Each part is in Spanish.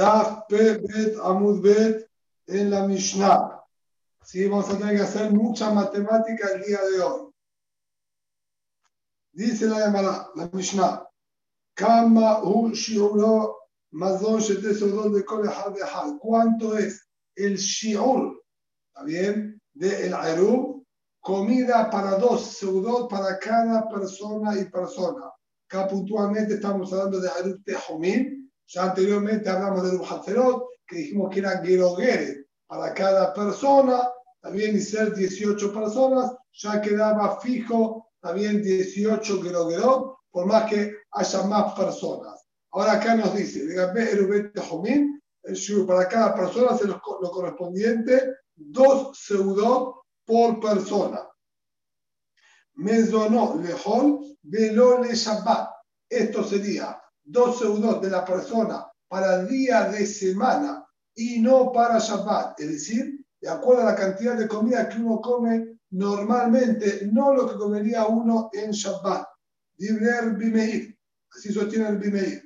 Daf Bet Amud Bet en la Mishnah. Sí, vamos a tener que hacer mucha matemática el día de hoy. Dice la llamada, la Mishnah. Kama hu shiuro mazon shete sodot de kol echad echad. ¿Cuánto es el shiur? ¿Está bien? De el arum. Comida para dos seudot para cada persona y persona. Acá puntualmente estamos hablando de arum tehomim ya anteriormente hablamos de Ruhatzerot, que dijimos que era Gerogere para cada persona, también y ser 18 personas, ya quedaba fijo también 18 Gerogerot, por más que haya más personas. Ahora acá nos dice, para cada persona es lo, correspondiente, dos seudot por persona. Mezonó lejol velo le Shabbat. Esto sería dos seudot de la persona para el día de semana y no para Shabbat, es decir, de acuerdo a la cantidad de comida que uno come normalmente, no lo que comería uno en Shabbat. Dibler Bimeir, así sostiene el Bimeir.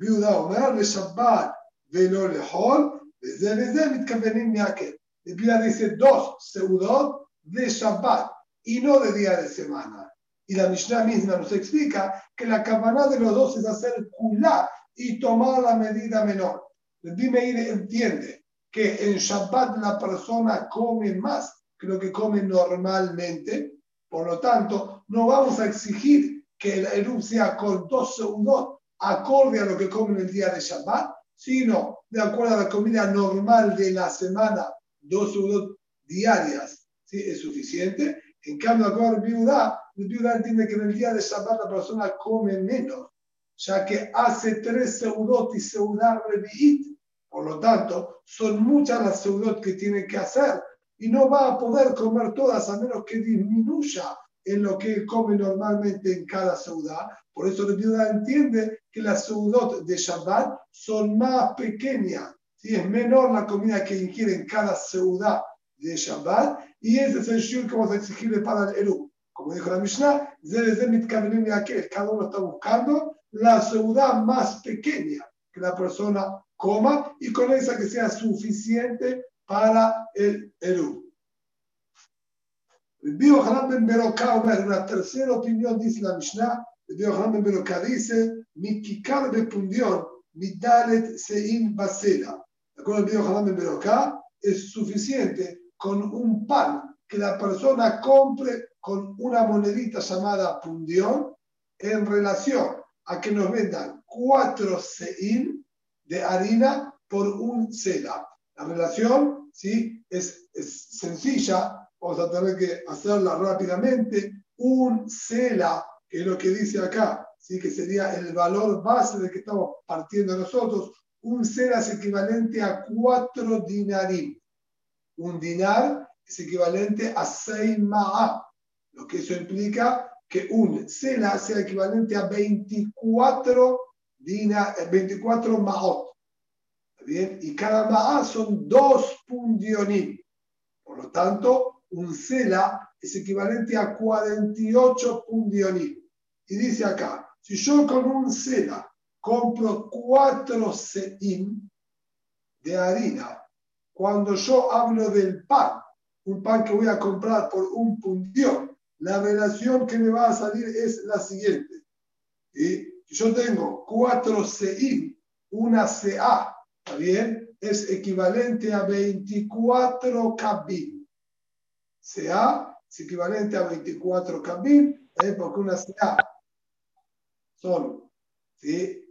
Viuda Omer, de Shabbat, velo lehol, desde desde mitkavenim miakel. El Biblia dice dos seudot de Shabbat y no de día de semana. Y la Mishnah misma nos explica que la cabana de los dos es hacer kulá y tomar la medida menor. El Bimeir entiende que en Shabbat la persona come más que lo que come normalmente. Por lo tanto, no vamos a exigir que el Eruv sea con dos segundos acorde a lo que come en el día de Shabbat, sino de acuerdo a la comida normal de la semana, dos segundos diarias, ¿sí? es suficiente. En cambio, acá viuda, el viuda entiende que en el día de Shabbat la persona come menos, ya que hace tres seudot y seudar revi'it. Por lo tanto, son muchas las seudot que tiene que hacer y no va a poder comer todas a menos que disminuya en lo que come normalmente en cada seudá. Por eso el viuda entiende que las seudot de Shabbat son más pequeñas. si Es menor la comida que ingiere en cada seudá de Shabbat y ese es el shur que vamos a exigirle para el Eru. Como dijo la Mishnah, cada uno está buscando la ciudad más pequeña que la persona coma y con esa que sea suficiente para el Eru. Hanan Ben Beroká, una tercera opinión, dice la Mishnah, Hanan Ben Beroká dice, mi kikar bepundión, mi dalet sein basela. ¿De acuerdo? Hanan Ben Beroká es suficiente con un pan que la persona compre con una monedita llamada pundión en relación a que nos vendan cuatro sein de harina por un sela. La relación ¿sí? es, sencilla, vamos a tener que hacerla rápidamente. Un sela, que es lo que dice acá, ¿sí? que sería el valor base de que estamos partiendo nosotros, un sela es equivalente a cuatro dinarim. Un dinar es equivalente a 6 ma'a, lo que eso implica que un sela sea equivalente a 24, dina, 24 ma'ot. ¿Bien? Y cada ma'a son dos pundionim. Por lo tanto, un sela es equivalente a 48 pundionim. Y dice acá, si yo con un sela compro 4 se'im de harina, cuando yo hablo del pan, un pan que voy a comprar por un puntión, la relación que me va a salir es la siguiente. Y yo tengo 4 CI, una CA, ¿está bien? Es equivalente a 24 cabin. CA es equivalente a 24 cabin, ¿eh? porque una CA son, ¿sí?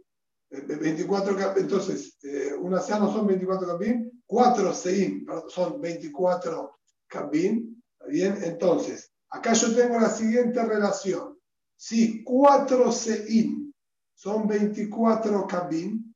24 cabin, entonces, eh, una CA no son 24 cabin, 4 CI son 24 cabin, ¿está bien? Entonces, acá yo tengo la siguiente relación. Si 4 sein son 24 cabin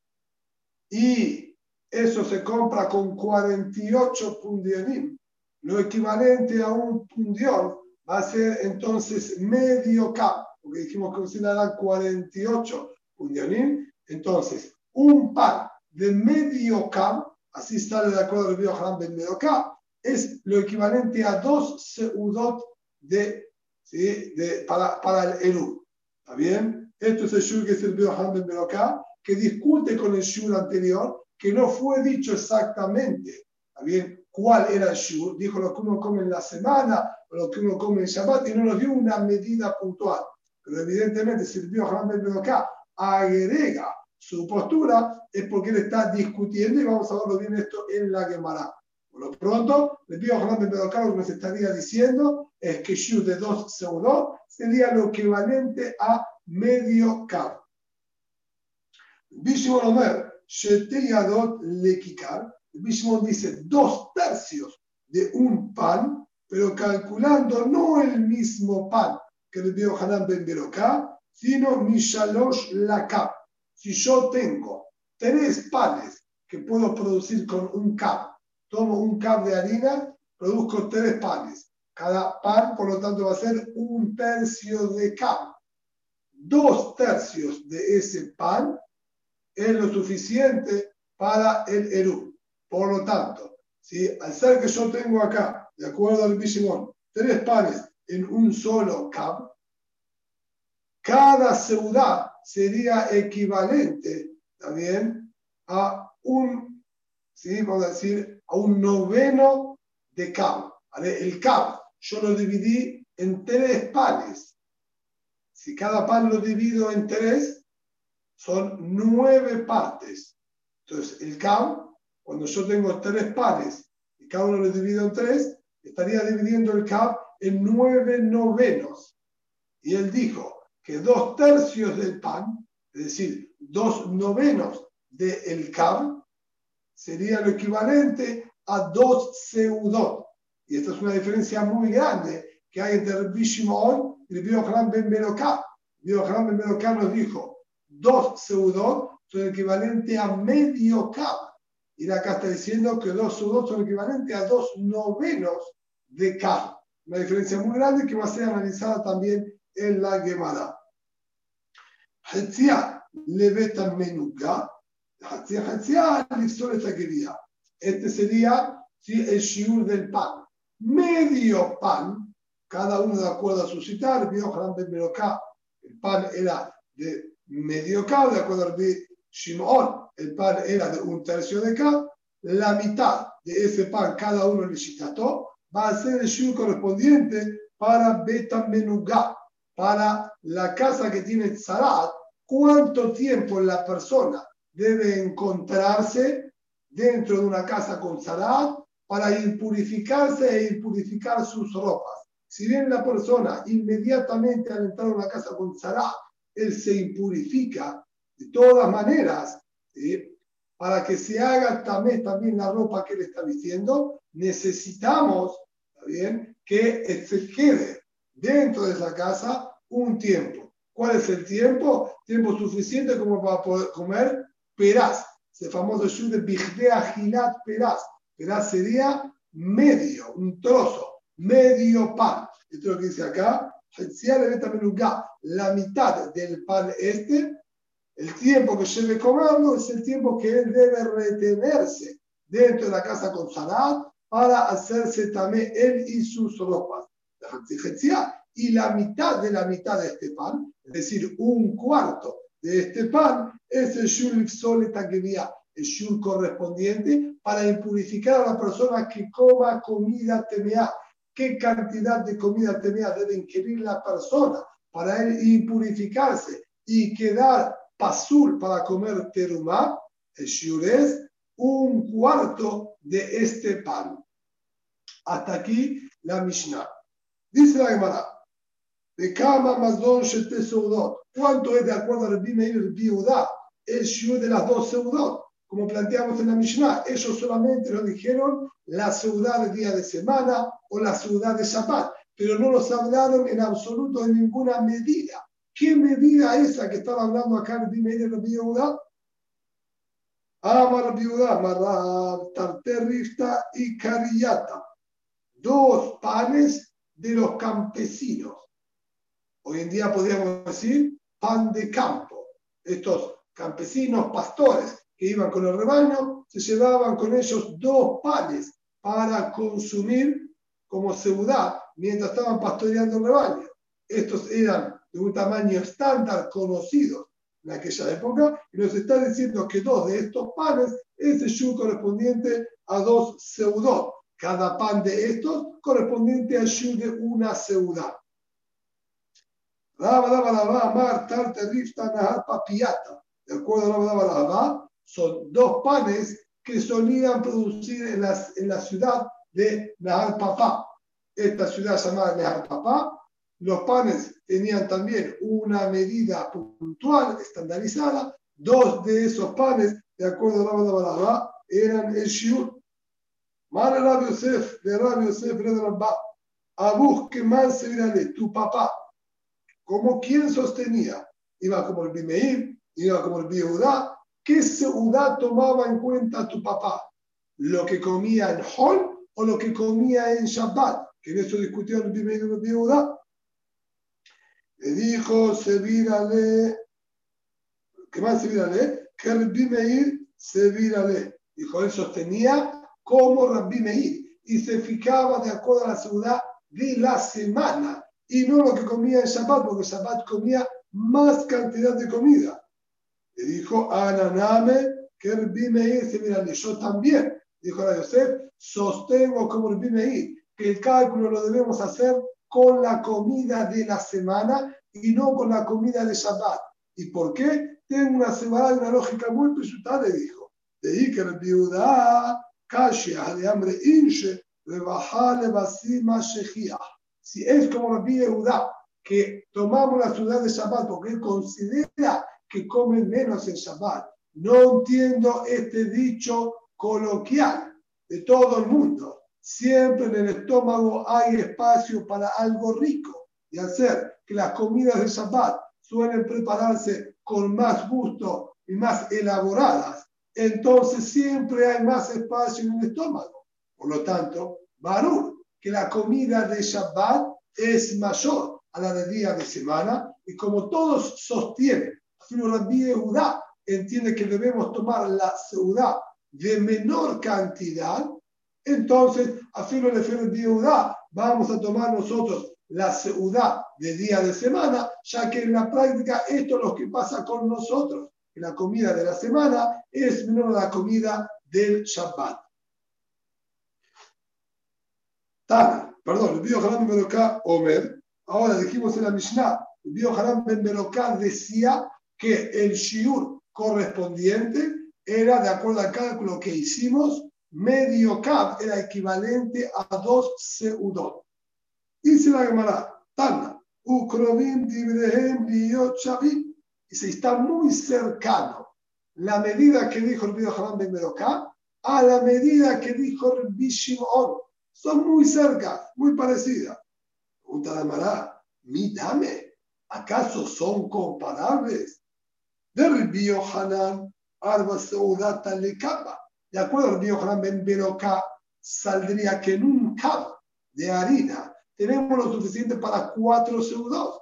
y eso se compra con 48 pundionim, lo equivalente a un pundión va a ser entonces medio cap, porque dijimos que da 48 pundionim, entonces un par de medio cap, así sale de acuerdo el video del medio cap, es lo equivalente a dos seudot de, ¿sí? de, para, para el Eru. ¿Está bien? Esto es el shur que es el Ben Beroká, que discute con el shur anterior, que no fue dicho exactamente, bien? ¿Cuál era el shiur? Dijo lo que uno come en la semana o lo que uno come en Shabbat y no nos dio una medida puntual. Pero evidentemente, si el Hamel acá agrega su postura, es porque él está discutiendo y vamos a verlo bien esto en la Gemara. Por lo pronto, el Bío Hamel lo que nos estaría diciendo es que shiur de dos segundos sería lo equivalente a medio cabo. Bishimon Omer, Sheteyadot Lekikar, Bishimon dice dos tercios de un pan, pero calculando no el mismo pan que le dio Hanan Ben Beroká, sino Mishalosh Lakab. Si yo tengo tres panes que puedo producir con un cap, tomo un cap de harina, produzco tres panes. Cada pan, por lo tanto, va a ser un tercio de cap. Dos tercios de ese pan es lo suficiente para el Eru. Por lo tanto, si al ser que yo tengo acá, de acuerdo al Bishimon, tres panes en un solo cab, cada ciudad sería equivalente también a un, ¿sí? vamos a decir, a un noveno de cab. El cab yo lo dividí en tres panes. Si cada pan lo divido en tres, son nueve partes. Entonces, el CAM, cuando yo tengo tres panes y cada uno lo divido en tres, estaría dividiendo el CAM en nueve novenos. Y él dijo que dos tercios del pan, es decir, dos novenos del CAM, sería lo equivalente a dos seudot. Y esta es una diferencia muy grande que hay entre el Bishimon y el Biohanan Ben Beroká. Biohanan Ben Beroká nos dijo dos seudot son equivalentes a medio cab. Y acá está diciendo que dos seudot son equivalentes a dos novenos de cab. Una diferencia muy grande que va a ser analizada también en la Gemara. Hetzia leveta menuga. Este sería ¿sí? el shiur del pan. Medio pan, cada uno de acuerdo a su citar, el pan era de medio K, de acuerdo al Shimon, el pan era de un tercio de K, la mitad de ese pan, cada uno le citó, va a ser el shiur correspondiente para Beta Menugá, para la casa que tiene Tzarat, cuánto tiempo la persona debe encontrarse dentro de una casa con Tzarat para impurificarse e impurificar sus ropas. Si bien la persona inmediatamente al entrar a una casa con Tzarat él se impurifica de todas maneras, para que se haga también, también la ropa que él está vistiendo, necesitamos bien? que se quede dentro de esa casa un tiempo. ¿Cuál es el tiempo? Tiempo suficiente como para poder comer peraz, ese famoso shur de Bigdea Gilat peraz. Peraz sería medio, un trozo, medio pan. Esto es lo que dice acá, la mitad del pan este, el tiempo que lleve comerlo es el tiempo que él debe retenerse dentro de la casa con Sarat para hacerse también él y sus ropas. Y la mitad de la mitad de este pan, es decir, un cuarto de este pan, es el shul el shul correspondiente para impurificar a la persona que coma comida temea qué cantidad de comida tenía debe ingerir la persona para él impurificarse y quedar pasul para comer terumá, el shiur es un cuarto de este pan. Hasta aquí la Mishnah. Dice la Gemara, de Kama Mazdon Shete Seudot. ¿Cuánto es de acuerdo al Rabbi Meir el Biudá? El shiur de las dos Seudot como planteamos en la Mishnah, ellos solamente nos dijeron la ciudad de día de semana o la ciudad de Shabbat, pero no nos hablaron en absoluto de ninguna medida. ¿Qué medida esa que estaba hablando acá el Dime de la Biudá? Amar Biudá, Marab, Tarterrifta y Carillata. Dos panes de los campesinos. Hoy en día podríamos decir pan de campo. Estos campesinos, pastores, que iban con el rebaño, se llevaban con ellos dos panes para consumir como ciudad mientras estaban pastoreando el rebaño. Estos eran de un tamaño estándar conocido en aquella época y nos está diciendo que dos de estos panes ese shiur correspondiente a dos seudot. Cada pan de estos correspondiente al shiur de una seudá. De acuerdo a son dos panes que solían producir en la, en la ciudad de Nahar Papá. Esta ciudad llamada Nahar Papá, los panes tenían también una medida puntual, estandarizada. Dos de esos panes, de acuerdo a Lava, eran el shiur. Mara Rabbi Yosef, de Rabbi Yosef, de Rabba. Abuj, que más se tu papá como quien sostenía, iba como el Bimeir, iba como el Biudá, ¿qué Seudá tomaba en cuenta tu papá? ¿Lo que comía en Hol o lo que comía en Shabbat? Que en eso discutió el Bimeir y el Biudá. Le dijo, se vírale, ¿qué más se vírale? Que el Bimeir se vírale. Dijo, él sostenía como Rabbi Meir y se fijaba de acuerdo a la ciudad de la semana y no lo que comía en Shabbat, porque Shabbat comía más cantidad de comida. Le dijo, Ananame, que el Bimeir se mira, yo también, dijo la Yosef, sostengo como el Bimeir, que el cálculo lo debemos hacer con la comida de la semana y no con la comida de Shabbat. ¿Y por qué? Tengo una semana una lógica muy presuntada, le dijo. De el viuda, Kashia, de hambre inche, rebajale basima shechia si es como Rabbi Yehuda, que tomamos la ciudad de Shabbat porque él considera que comen menos en Shabbat, no entiendo este dicho coloquial de todo el mundo. Siempre en el estómago hay espacio para algo rico y hacer que las comidas de Shabbat suelen prepararse con más gusto y más elaboradas. Entonces siempre hay más espacio en el estómago. Por lo tanto, Barur, que la comida de Shabbat es mayor a la de día de semana y como todos sostienen, Rabbi Yehuda entiende que debemos tomar la ciudad de menor cantidad, entonces, a filo de Yehuda vamos a tomar nosotros la ciudad de día de semana, ya que en la práctica esto es lo que pasa con nosotros, que la comida de la semana es menor a la comida del Shabbat. Tana, perdón, el Bio Haram Ben Omer, ahora dijimos en la Mishnah, el Bio Haram Ben decía que el Shiur correspondiente era, de acuerdo al cálculo que hicimos, medio Kab era equivalente a dos Seudot. Dice la Gemara, Tana, Ukrovim Dibrehem Chavi, y se está muy cercano la medida que dijo el Bio Haram Ben a la medida que dijo el Bishimon son muy cerca, muy parecidas. Pregunta de Mará, mi dame, ¿acaso son comparables? De Ribio Hanan, Arba Seudata le capa. De acuerdo Ribio Hanan Ben saldría que en un cab de harina tenemos lo suficiente para cuatro seudos.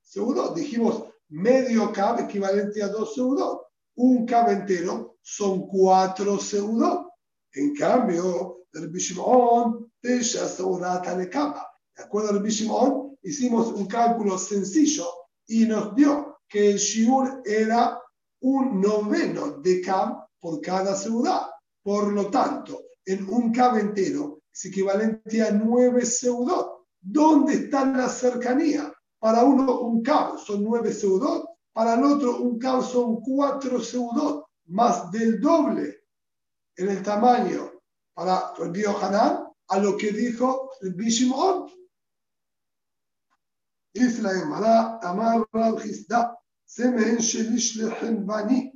Seudos, dijimos medio cab equivalente a dos seudos. Un cab entero son cuatro seudos. En cambio, el Bishimon de acuerdo al Bishimon, hicimos un cálculo sencillo y nos dio que el Shiur era un noveno de Kab por cada ciudad. Por lo tanto, en un Kab entero es equivalente a nueve seudot. ¿Dónde está la cercanía? Para uno un Kab son nueve seudot, para el otro un Kab son cuatro seudot, más del doble en el tamaño para el Hanan a lo que dijo el Bishimon. Dice la Gemara, Amar Rab Semen Shelish Bani.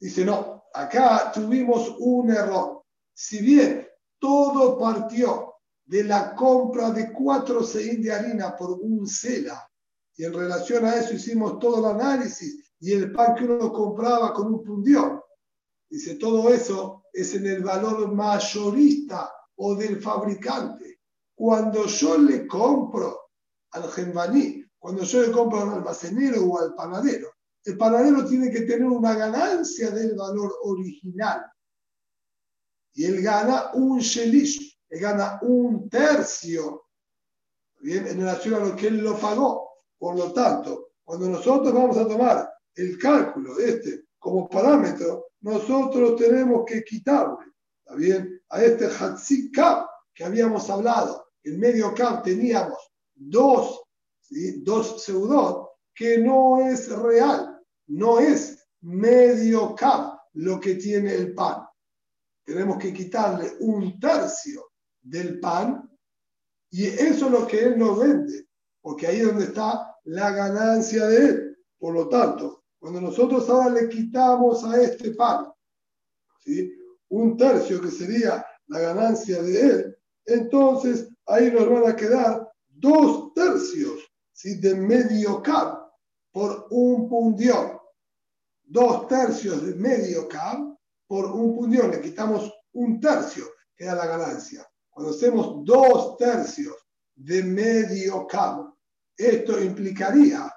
Dice, no, acá tuvimos un error. Si bien todo partió de la compra de cuatro seis de harina por un cela, y en relación a eso hicimos todo el análisis, y el pan que uno compraba con un pundión, dice, todo eso es en el valor mayorista o del fabricante. Cuando yo le compro al gembaní, cuando yo le compro al almacenero o al panadero, el panadero tiene que tener una ganancia del valor original. Y él gana un shelish, él gana un tercio ¿bien? en relación a lo que él lo pagó. Por lo tanto, cuando nosotros vamos a tomar el cálculo este como parámetro, nosotros tenemos que quitarle, ¿está bien? A este Hatzik que habíamos hablado, en medio Kab teníamos dos, dos seudot, que no es real, no es medio Kab lo que tiene el pan. Tenemos que quitarle un tercio del pan y eso es lo que él nos vende, porque ahí es donde está la ganancia de él. Por lo tanto, cuando nosotros ahora le quitamos a este pan un tercio que sería la ganancia de él, entonces ahí nos van a quedar dos tercios de medio cab por un pundión. Dos tercios de medio cab por un pundión. Le quitamos un tercio, que da la ganancia. Cuando hacemos dos tercios de medio cab, esto implicaría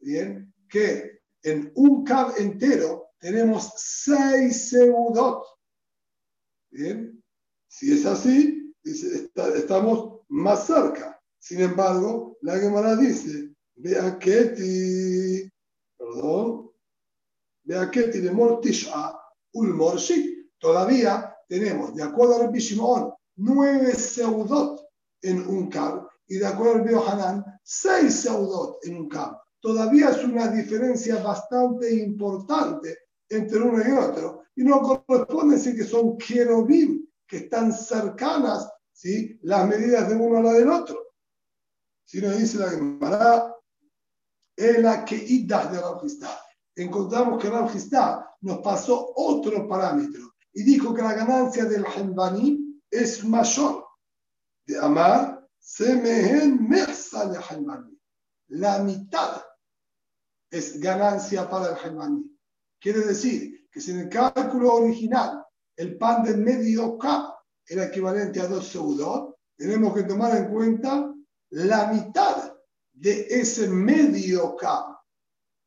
¿bien? que en un cab entero tenemos seis seudot. Bien, si es así, estamos más cerca. Sin embargo, la Gemara dice, vea que perdón, vea que de mortisha ulmorshi. Todavía tenemos, de acuerdo al Bishimon, nueve seudot en un cab y de acuerdo al Biohanan, seis seudot en un cab. Todavía es una diferencia bastante importante entre uno y otro. Y no corresponde decir que son querubim, que están cercanas ¿sí? las medidas de uno a la del otro. Si nos dice la Gemara, es la que idas de Ramjistá. Encontramos que Ramjistá nos pasó otro parámetro y dijo que la ganancia del Hanbani es mayor. De Amar, se mehen mersa de Hanbani. La mitad es ganancia para el Hanbani. Quiere decir que si en el cálculo original el pan de medio K era equivalente a dos seudot, tenemos que tomar en cuenta la mitad de ese medio K,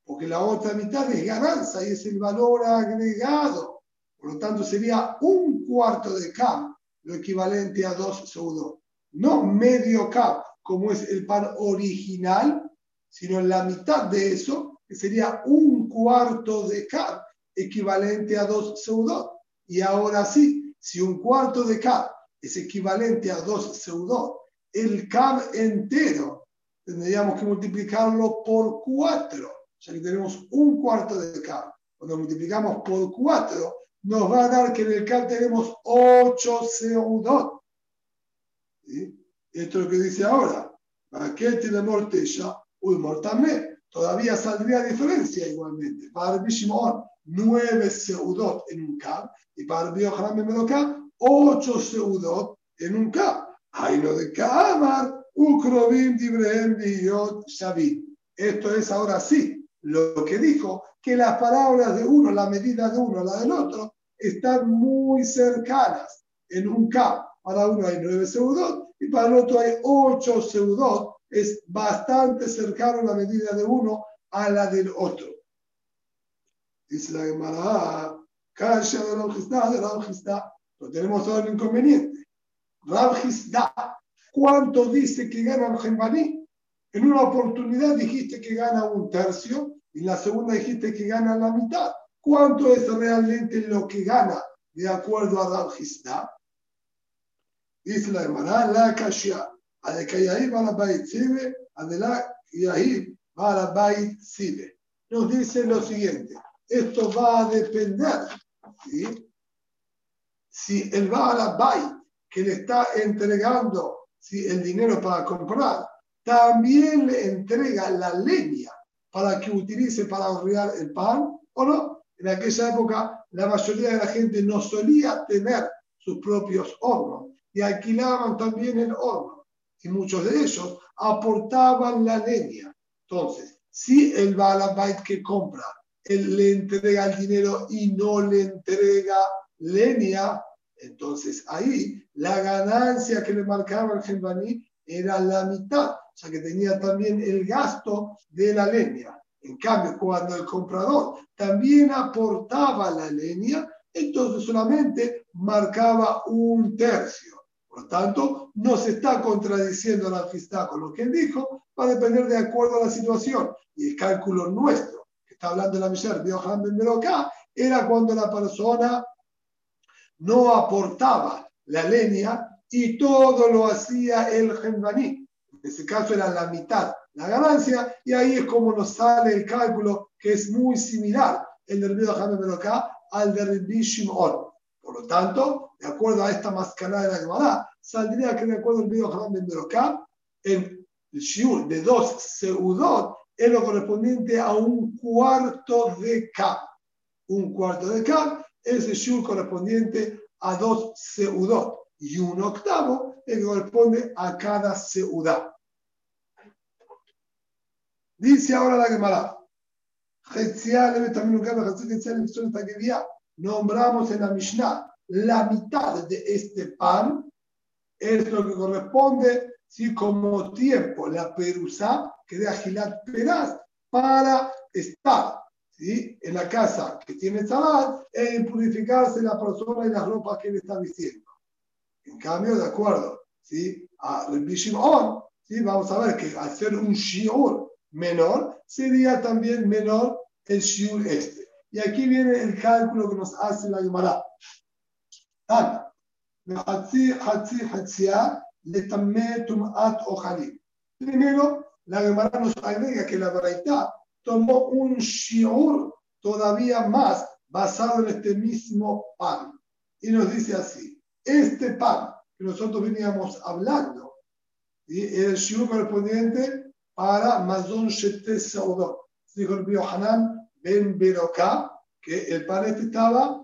porque la otra mitad es ganancia y es el valor agregado. Por lo tanto, sería un cuarto de K, lo equivalente a dos seudot. No medio K, como es el pan original, sino la mitad de eso, que sería un cuarto de K, equivalente a dos seudot. Y ahora sí, si un cuarto de K es equivalente a dos seudot, el CAB entero tendríamos que multiplicarlo por cuatro, ya que tenemos un cuarto de CAB. Cuando multiplicamos por cuatro, nos va a dar que en el CAB tenemos ocho seudot. Esto es lo que dice ahora. ¿Para qué tiene mortella? Uy, mortame. Todavía saldría diferencia igualmente. Para el Bishimon, nueve seudot en un CAB. Y para el Bioharam Medoká, ocho seudot en un CAB. Hay lo de Kamar, Ukrovim, Dibrehem, Biyot, Shavit. Esto es ahora sí lo que dijo, que las palabras de uno, la medida de uno, la del otro, están muy cercanas. En un K, para uno hay nueve seudot y para el otro hay ocho seudot. Es bastante cercano la medida de uno a la del otro. Dice la Gemara, Kasha de la de la Pero tenemos todo el inconveniente. Rabjisda, ¿cuánto dice que gana el Gembaní? En una oportunidad dijiste que gana un tercio y en la segunda dijiste que gana la mitad. ¿Cuánto es realmente lo que gana de acuerdo a Rabjisda? Dice la hermana, la Kashia, de la Yahir va a la Bait Sibe. Nos dice lo siguiente, esto va a depender ¿sí? si el va a la Bait que le está entregando el dinero para comprar, también le entrega la leña para que utilice para hornear el pan o no. En aquella época la mayoría de la gente no solía tener sus propios hornos y alquilaban también el horno. Y muchos de ellos aportaban la leña. Entonces, si el Balabait que compra, él le entrega el dinero y no le entrega leña, entonces ahí la ganancia que le marcaba el Gembaní era la mitad, o sea que tenía también el gasto de la leña. En cambio, cuando el comprador también aportaba la leña, entonces solamente marcaba un tercio. Por lo tanto, no se está contradiciendo la amistad con lo que él dijo, va a depender de acuerdo a la situación. Y el cálculo nuestro, que está hablando la Michelle Biohan Ben era cuando la persona no aportaba la leña y todo lo hacía el gembaní. En ese caso era la mitad la ganancia, y ahí es como nos sale el cálculo que es muy similar el del Río Melocá al de Rabbi Shimon. Por lo tanto, de acuerdo a esta mascarada de la Gemara, saldría que de acuerdo al Río Hamad Melocá, el shiur de dos seudot es lo correspondiente a un cuarto de K. Un cuarto de K es el shiur correspondiente a dos seudot. Y un octavo que corresponde a cada seudá. Dice ahora la Gemara, nombramos en la Mishnah la mitad de este pan, es lo que corresponde, si como tiempo la perusa que de Agilat Peraz para estar ¿sí? en la casa que tiene Zabat e purificarse la persona y las ropas que le está diciendo. En cambio, de acuerdo ¿sí? a Rabbi Shimon, ¿sí? vamos a ver que hacer un shiur menor, sería también menor el shiur este. Y aquí viene el cálculo que nos hace la Gemara. Primero, la Gemara nos agrega que la Baraita tomó un shiur todavía más basado en este mismo pan. Y nos dice así, este pan que nosotros veníamos hablando, el shiur correspondiente para Mazon Shete Saudot. Dijo el Hanan Ben Beroká que el pan este estaba,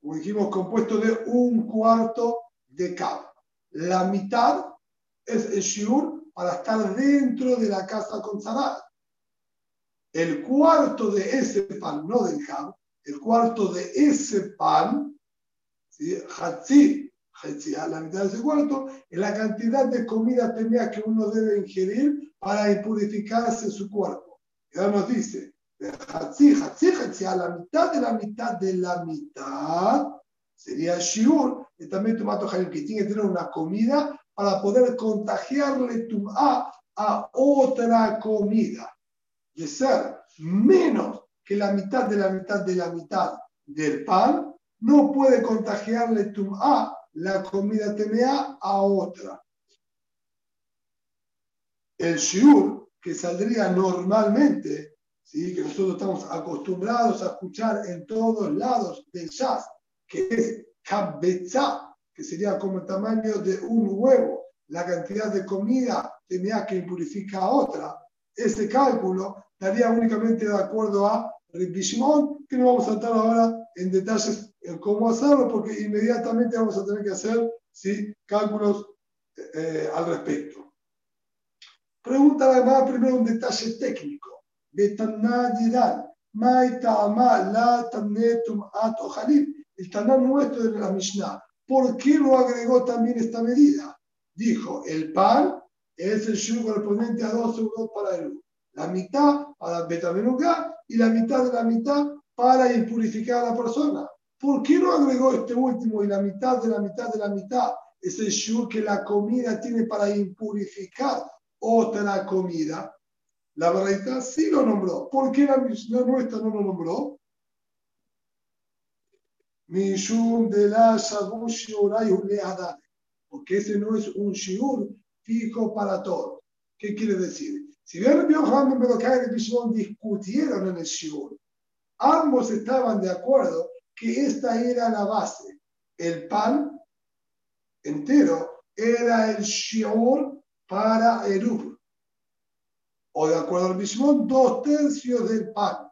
como dijimos, compuesto de un cuarto de cab. La mitad es el shiur para estar dentro de la casa consagrada. El cuarto de ese pan, no del cab, el cuarto de ese pan, ¿sí? Hatzi, la mitad de ese cuarto, es la cantidad de comida tenía que uno debe ingerir para impurificarse su cuerpo. Y nos dice, a mitad de la mitad de la mitad sería shiur, y también tomato que tiene que tener una comida para poder contagiarle tum'a a otra comida. De ser menos que la mitad de la mitad de la mitad del pan, no puede contagiarle tum'a la comida TMA a otra el shiur que saldría normalmente, ¿sí? que nosotros estamos acostumbrados a escuchar en todos lados del jazz, que es kabetza, que sería como el tamaño de un huevo, la cantidad de comida tenía que impurifica a otra. Ese cálculo daría únicamente de acuerdo a Rabbi que no vamos a entrar ahora en detalles en cómo hacerlo, porque inmediatamente vamos a tener que hacer ¿sí? cálculos eh, al respecto. Pregunta además primero un detalle técnico. El Taná nuestro de la Mishnah. ¿Por qué lo agregó también esta medida? Dijo, el pan es el shu correspondiente a dos segundos para el La mitad para betamenuká y la mitad de la mitad para impurificar a la persona. ¿Por qué no agregó este último y la mitad de la mitad de la mitad? Es el shu que la comida tiene para impurificar otra comida. La verdad sí lo nombró. ¿Por qué la Mishnah nuestra no lo nombró? Mishum de la Porque ese no es un shiur fijo para todos. ¿Qué quiere decir? Si bien Yohanan Bedokai y Bishon discutieron en el shiur, ambos estaban de acuerdo que esta era la base. El pan entero era el shiur para Eruv. O de acuerdo al mismo, dos tercios del pan.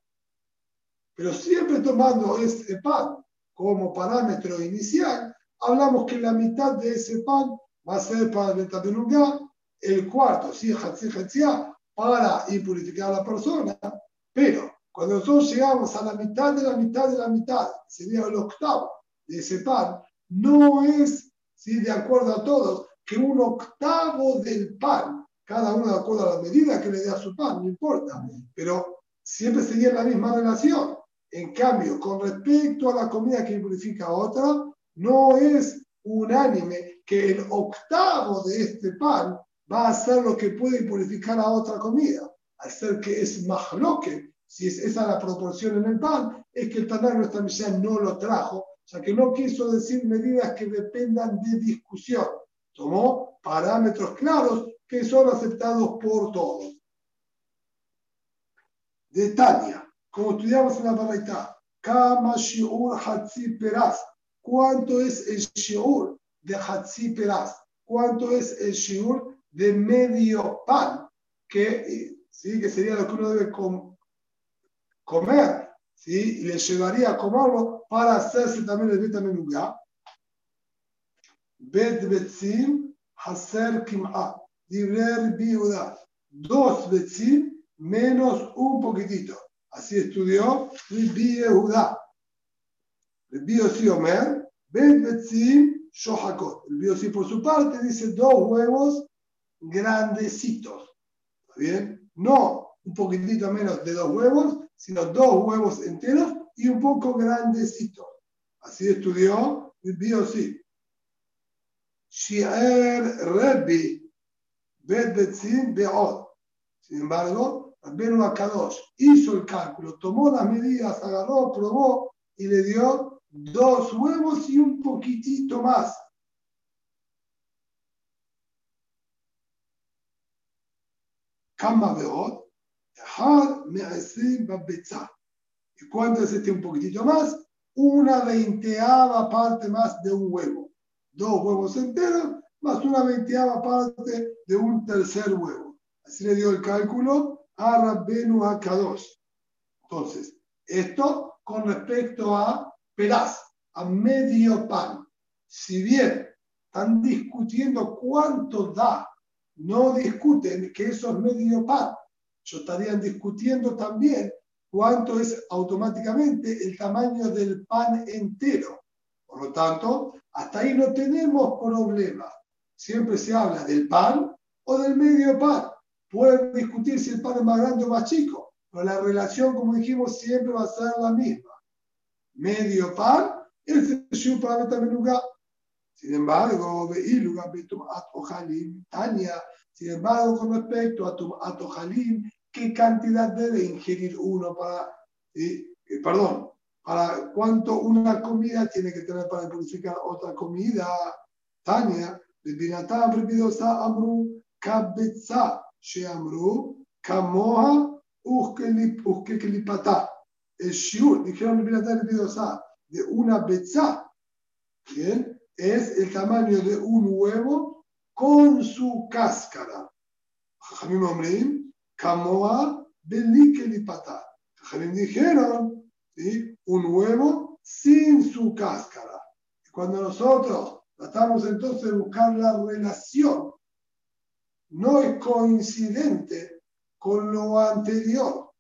Pero siempre tomando este pan como parámetro inicial, hablamos que la mitad de ese pan va a ser para el lugar, el cuarto, sí, para impurificar a la persona. Pero cuando nosotros llegamos a la mitad de la mitad de la mitad, sería el octavo de ese pan, no es ¿sí? de acuerdo a todos, que un octavo del pan, cada uno de acuerdo a la medida que le dé a su pan, no importa, pero siempre seguía la misma relación. En cambio, con respecto a la comida que purifica a otra, no es unánime que el octavo de este pan va a ser lo que puede purificar a otra comida. Al ser que es más loque, si es esa la proporción en el pan, es que el Taná nuestra Mishnah no lo trajo, sea que no quiso decir medidas que dependan de discusión. Tomó parámetros claros que son aceptados por todos. De Tania, como estudiamos en la Baraita, Kama Shiur Hatzi Peraz. ¿Cuánto es el Shiur de Hatzi Peraz? ¿Cuánto es el Shiur de medio pan? Que, ¿sí? que sería lo que uno debe comer, ¿sí? y le llevaría a comerlo para hacerse también el Betamenugá. Bet Betzim Haser Kim'a. Dibrer Biuda. Dos Betzim menos un poquitito. Así estudió Rabbi Yehuda. Rabbi Yossi Omer, Ben Betzim Shohakot. El Yossi por su parte dice dos huevos grandecitos. ¿Está bien? No un poquitito menos de dos huevos, sino dos huevos enteros y un poco grandecitos. Así estudió Rabbi Yossi. Shi'er Rabbi Be'od. Sin embargo, Rabbeinu Akadosh hizo el cálculo, tomó las medidas, agarró, probó y le dio dos huevos y un poquitito más. Kama Beot, ¿Y cuánto es este un poquitito más? Una veinteava parte más de un huevo. Dos huevos enteros más una veinteava parte de un tercer huevo. Así le dio el cálculo a Rabbenu Akadosh. Entonces, esto con respecto a Peraz, a medio pan. Si bien están discutiendo cuánto da, no discuten que eso es medio pan. Yo estarían discutiendo también cuánto es automáticamente el tamaño del pan entero. Por lo tanto, hasta ahí no tenemos problema. Siempre se habla del pan o del medio pan. Pueden discutir si el pan es más grande o más chico, pero la relación, como dijimos, siempre va a ser la misma. Medio pan el shu para lugar. Sin embargo, sin embargo, con respecto a tu atojalim, ¿qué cantidad debe ingerir uno para, eh, perdón, para cuánto una comida tiene que tener para purificar otra comida? Tania, Amru, Kabetza, Sheamru, Kamoha, Ushkelipata. El shiur, dijeron de una betza, ¿bien? Es el tamaño de un huevo con su cáscara. Jajamim Omrim, Kamoa, Belikelipata. Jajamim dijeron. Un huevo sin su cáscara. Cuando nosotros tratamos entonces de buscar la relación no es coincidente con lo anterior.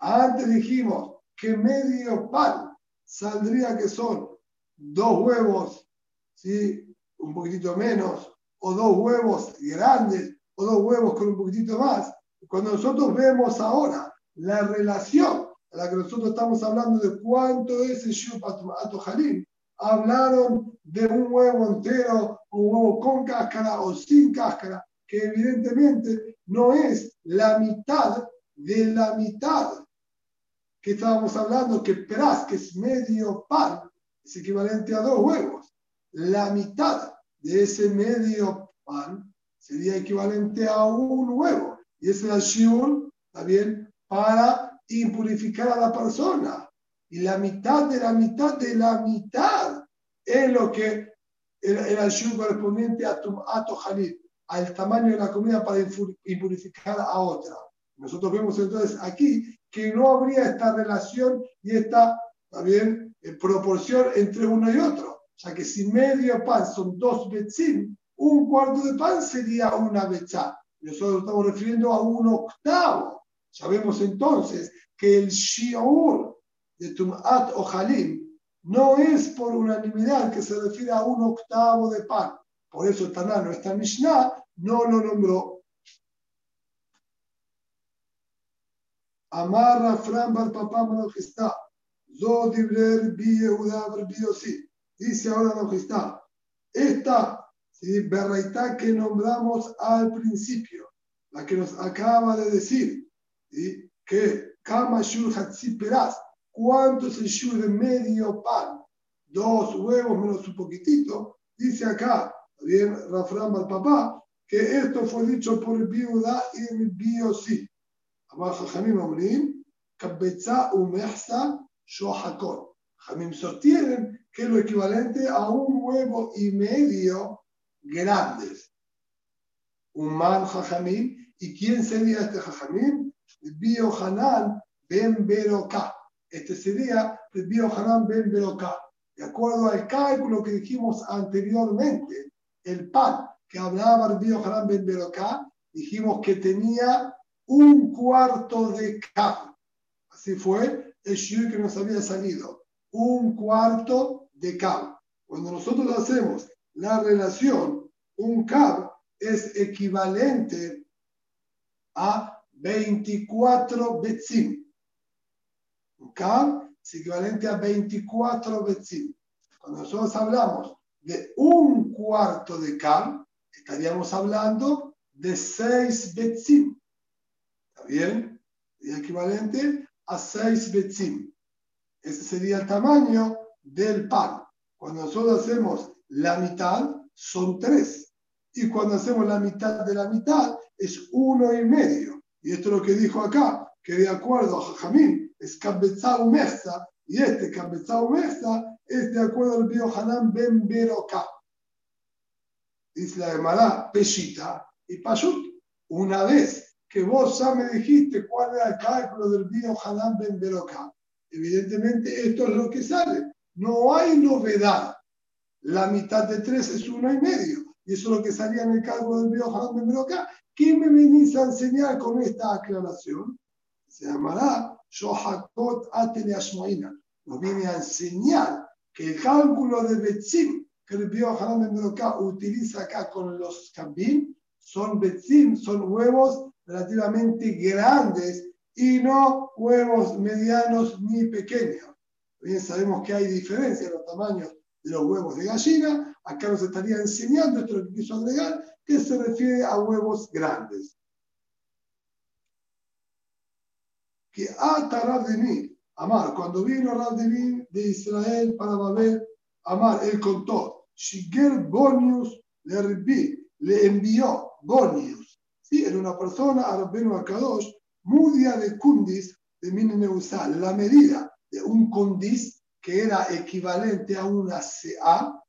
Antes dijimos que medio pan saldría que son dos huevos, ¿sí? un poquitito menos, o dos huevos grandes, o dos huevos con un poquitito más. Cuando nosotros vemos ahora la relación a la que nosotros estamos hablando de cuánto es el Shupat Atoharim, hablaron de un huevo entero, un huevo con cáscara o sin cáscara, que evidentemente no es la mitad de la mitad que estábamos hablando, que peraz, que es medio pan, es equivalente a dos huevos. La mitad de ese medio pan sería equivalente a un huevo. Y es el shiur, ¿está Para impurificar a la persona. Y la mitad de la mitad de la mitad es lo que era el shiur correspondiente a tu ato al tamaño de la comida para impurificar a otra. Nosotros vemos entonces aquí que no habría esta relación y esta también eh, proporción entre uno y otro. Sea que si medio pan son dos betzim, un cuarto de pan sería una betzá. Nosotros estamos refiriendo a un octavo. Sabemos entonces que el shiur de Tumat o Halim no es por unanimidad que se refiere a un octavo de pan. Por eso Taná, nuestra Mishnah, no lo nombró. Amarra Fran Bar Papá Manojistá. Zodibler Bi Yehuda. Dice ahora Manojistá. Esta ¿sí? berraita que nombramos al principio, la que nos acaba de decir ¿sí? que Kama Shur Hatziperas, ¿cuánto es el Shur de medio pan? Dos huevos menos un poquitito. Dice acá, bien, Rafram al papá, que esto fue dicho por viuda y el biosí. Abajo Jamim Amrim, Kabetza Umehsa Shohakon. Jamim sostienen que es lo equivalente a un huevo y medio grandes. Un man Jajamim. ¿Y quién sería este Jajamim? Bio Hanan Ben Beroka. Este sería el Bio Hanan Ben Beroka. De acuerdo al cálculo que dijimos anteriormente, el pan que hablaba el Bio Hanan Ben Beroka, dijimos que tenía un cuarto de K. Así fue el shiur que nos había salido. Un cuarto de K. Cuando nosotros hacemos la relación, un cab es equivalente a 24 betzim. Cab es equivalente a 24 betzim. Cuando nosotros hablamos de un cuarto de cab, estaríamos hablando de 6 betzim. ¿Está bien? Es equivalente a 6 betzim. Ese sería el tamaño del pan. Cuando nosotros hacemos la mitad, son 3. Y cuando hacemos la mitad de la mitad, es uno y medio. Y esto es lo que dijo acá, que de acuerdo a Jajamín, es Kabbetzau Mesa, y este Kabbetzau Mesa es de acuerdo al Bio Hanan Ben Beroka. Dice la Gemara, Peshita y Pashut. Una vez que vos ya me dijiste cuál era el cálculo del Bio Hanan Ben Beroka, evidentemente esto es lo que sale. No hay novedad. La mitad de tres es uno y medio. Y eso es lo que salía en el cálculo del Bio Hanan Ben Beroka. ¿Qué me venís a enseñar con esta aclaración? Se llamará Shohakot Atele Ashmoina. Nos viene a enseñar que el cálculo de Betzim que el Ben Beroka utiliza acá con los Kambim son Betzim, son huevos relativamente grandes y no huevos medianos ni pequeños. Bien sabemos que hay diferencia en los tamaños de los huevos de gallina. Acá nos estaría enseñando, esto es lo que quiso agregar, que se refiere a huevos grandes. Que ata de mí, Amar, cuando vino Rab mí de Israel para Babel, Amar, él contó, Shiger Bonius le le envió Bonius. Sí, era una persona, Arabbeno Akadosh, mudia de Kundis de Mineusá, la medida de un Kundis que era equivalente a una CA,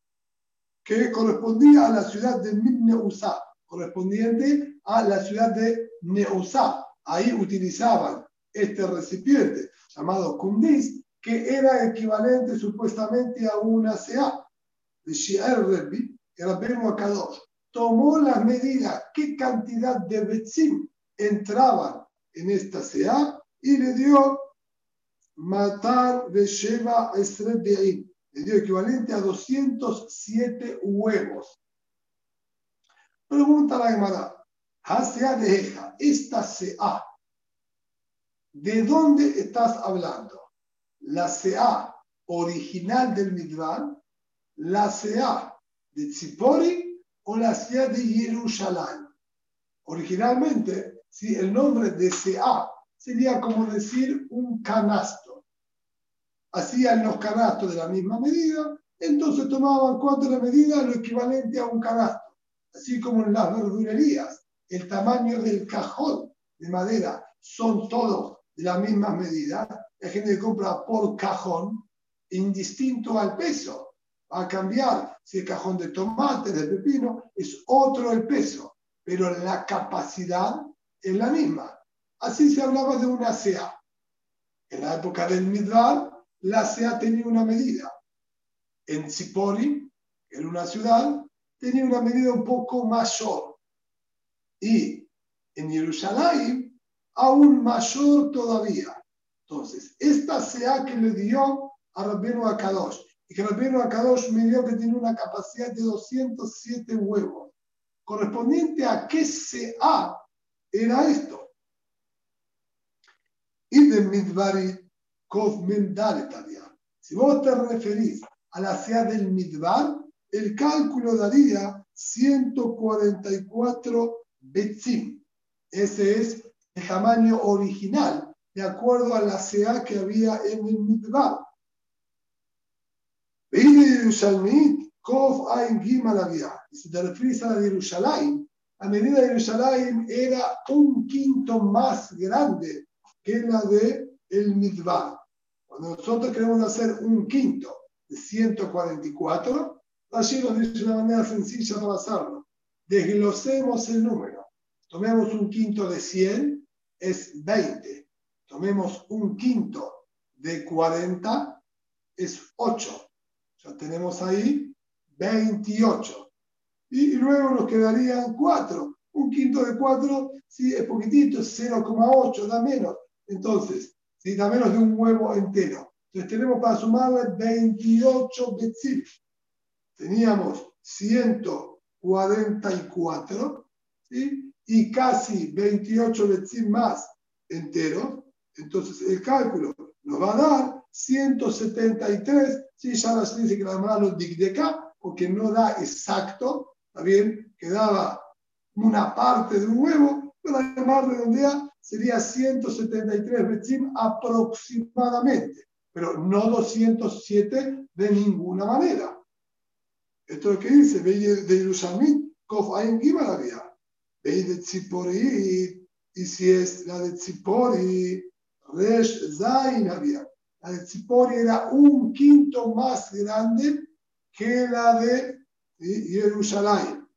que correspondía a la ciudad de Mineusá, correspondiente a la ciudad de Neusá. Ahí utilizaban este recipiente llamado Kundis, que era equivalente supuestamente a una CA. De Shi'er Rebbi, era Benu Akadosh, tomó las medidas, qué cantidad de Betzim entraban en esta CA y le dio matar de Sheva Esrebein, le dio equivalente a 207 huevos. Pregunta la Gemara, de Eja, esta CA, ¿de dónde estás hablando? ¿La CA original del Midran? ¿La CA de Tzipori o la CA de Jerusalén? Originalmente, si el nombre de CA sería como decir un canasto. Hacían los canastos de la misma medida, entonces tomaban cuánto la medida, lo equivalente a un canasto. Así como en las verdulerías, el tamaño del cajón de madera son todos de la misma medida. La gente compra por cajón, indistinto al peso. Va a cambiar si el cajón de tomate, de pepino, es otro el peso, pero la capacidad es la misma. Así se hablaba de una SEA. En la época del Midbar, la SEA tenía una medida. En Zipori, en una ciudad, tenía una medida un poco mayor. Y en Jerusalén, aún mayor todavía. Entonces, esta SEA que le dio a Rabbeinu Akadosh, y que Rabbeinu Akadosh me dio que tiene una capacidad de 207 huevos, correspondiente a qué SEA era esto. Y de Midbari Kov Si vos te referís a la ciudad del Midbar, el cálculo daría 144 betzim. Ese es el tamaño original de acuerdo a la SEA que había en el Midbar. Y si te refieres a la de Jerusalén, la medida de Jerusalén era un quinto más grande que la de el Midbar. Cuando nosotros queremos hacer un quinto de 144, allí nos dice una manera sencilla para hacerlo. Desglosemos el número. Tomemos un quinto de 100, es 20. Tomemos un quinto de 40, es 8. Ya tenemos ahí 28. Y, luego nos quedarían 4. Un quinto de 4, sí, es poquitito, es 0,8, da menos. Entonces, sí, da menos de un huevo entero. Entonces tenemos para sumarle 28 betzim. Teníamos 144, ¿sí? Y casi 28 betzim más enteros. Entonces el cálculo nos va a dar 173, ¿sí? ya nos dice que la mano de acá porque no da exacto, ¿está bien? Quedaba una parte de un huevo, pero además redondea sería 173 betzim aproximadamente, pero no 207 de ninguna manera. Esto es lo que dice, de Yerushalmit, Kof Ayin Gimel de y si es la de Tzipori, Resh Zain había. La de Tzipori era un quinto más grande que la de Jerusalén.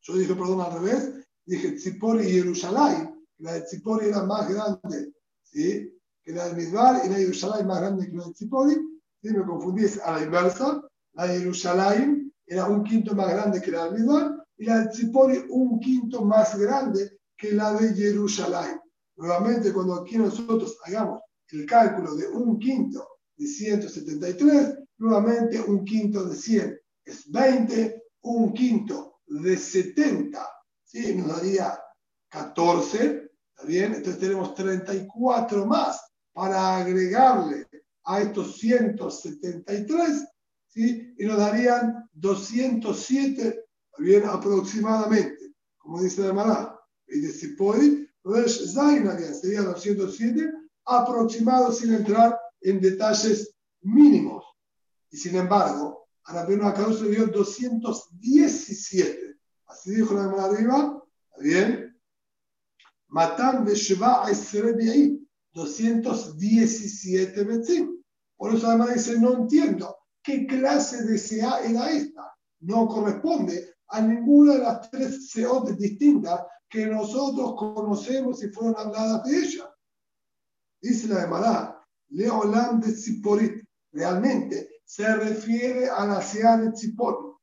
Yo dije, perdón, al revés, dije Tzipori y Jerusalén, la de Tzipori era más grande ¿sí? que la de Midbar y la de Jerusalén más grande que la de Tzipori. ¿sí? Me confundí, es a la inversa. La de Jerusalén era un quinto más grande que la de Midbar y la Tzipori un quinto más grande que la de Jerusalén. Nuevamente, cuando aquí nosotros hagamos el cálculo de un quinto de 173, nuevamente un quinto de 100 es 20, un quinto de 70, ¿sí? nos daría 14, ¿está bien? Entonces tenemos 34 más para agregarle a estos 173, ¿sí? Y nos darían 207, ¿está bien? Aproximadamente, como dice la hermana. Y de Sipori, sería 207 aproximados sin entrar en detalles mínimos. Y sin embargo, a Rabbeinu Akadosh le dio 217. Así dijo la hermana arriba, ¿está bien? Matan Besheva Esrebi'im, 217 Betzim. Por eso además dice, no entiendo qué clase de SEA era esta. No corresponde a ninguna de las tres SEOT distintas que nosotros conocemos y fueron habladas de ella. Dice la Emara, Leolam de Ziporit, realmente se refiere a la SEA de Tzipori.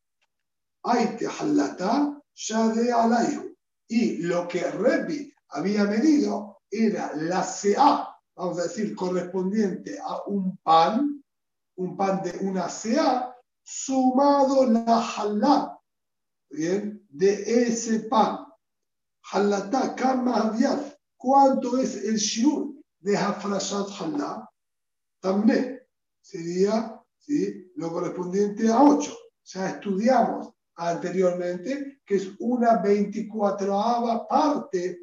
Aite halata de alayu. Y lo que Rebi había medido era la SEA, vamos a decir, correspondiente a un pan, un pan de una SEA, sumado la halá, ¿bien? De ese pan. Halata kama ¿Cuánto es el shiur de Hafrashat halá? También sería ¿sí? lo correspondiente a 8. Ya estudiamos anteriormente que es una 24 parte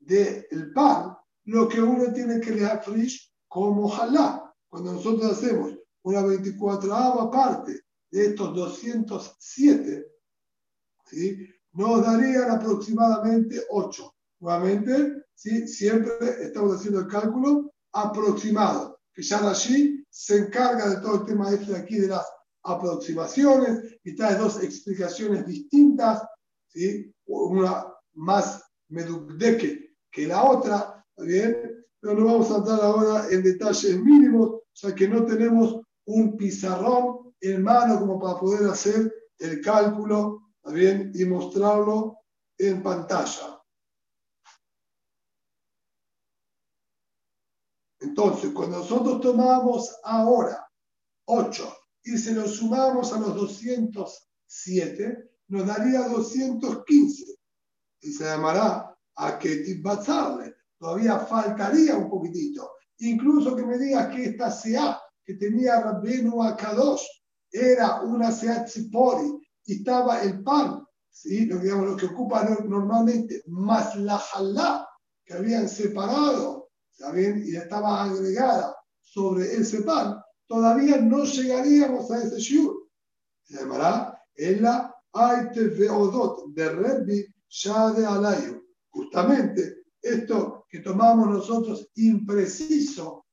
del pan, lo que uno tiene que dejar frish como jalá. Cuando nosotros hacemos una 24 parte de estos 207, ¿sí? nos darían aproximadamente 8. Nuevamente, ¿sí? siempre estamos haciendo el cálculo aproximado, que ya allí se encarga de todo el tema este de aquí de las aproximaciones y trae dos explicaciones distintas, ¿sí? una más medukdeke que la otra, bien? Pero no vamos a entrar ahora en detalles mínimos, ya que no tenemos un pizarrón en mano como para poder hacer el cálculo, bien? Y mostrarlo en pantalla. Entonces, cuando nosotros tomamos ahora 8 y se lo sumamos a los 207, nos daría 215. Y se llamará a que Batzarle. Todavía faltaría un poquitito. Incluso que me digas que esta SEA que tenía Rabbenu Akadosh era una SEA Tzipori estaba el pan, ¿sí? lo, digamos, lo que ocupa normalmente, más la jalá que habían separado ¿saben? Y estaba agregada sobre ese pan, todavía no llegaríamos a ese shiur. Se llamará en la Veodot de Rebbi de Alayo. Justamente esto que tomamos nosotros impreciso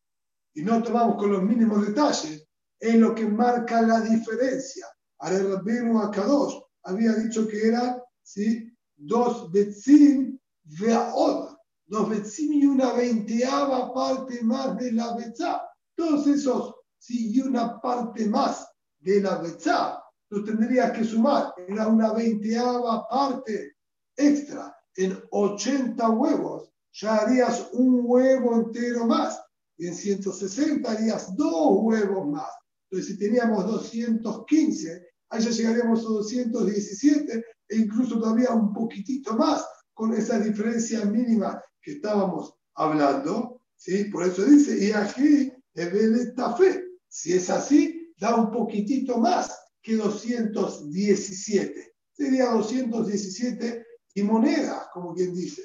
y no tomamos con los mínimos detalles, es lo que marca la diferencia. Are Rabbeinu Akadosh había dicho que eran ¿sí? dos betzim ve'od, dos betzim y una veinteava parte más de la betzá. Todos esos, ¿sí? y una parte más de la betzá, lo tendrías que sumar. Era una veinteava parte extra. En 80 huevos ya harías un huevo entero más. Y en 160 harías dos huevos más. Entonces, si teníamos 215, ahí ya llegaríamos a 217 e incluso todavía un poquitito más con esa diferencia mínima que estábamos hablando. ¿sí? Por eso dice, y aquí, fe. Si es así, da un poquitito más que 217. Sería 217 y monedas, como quien dice.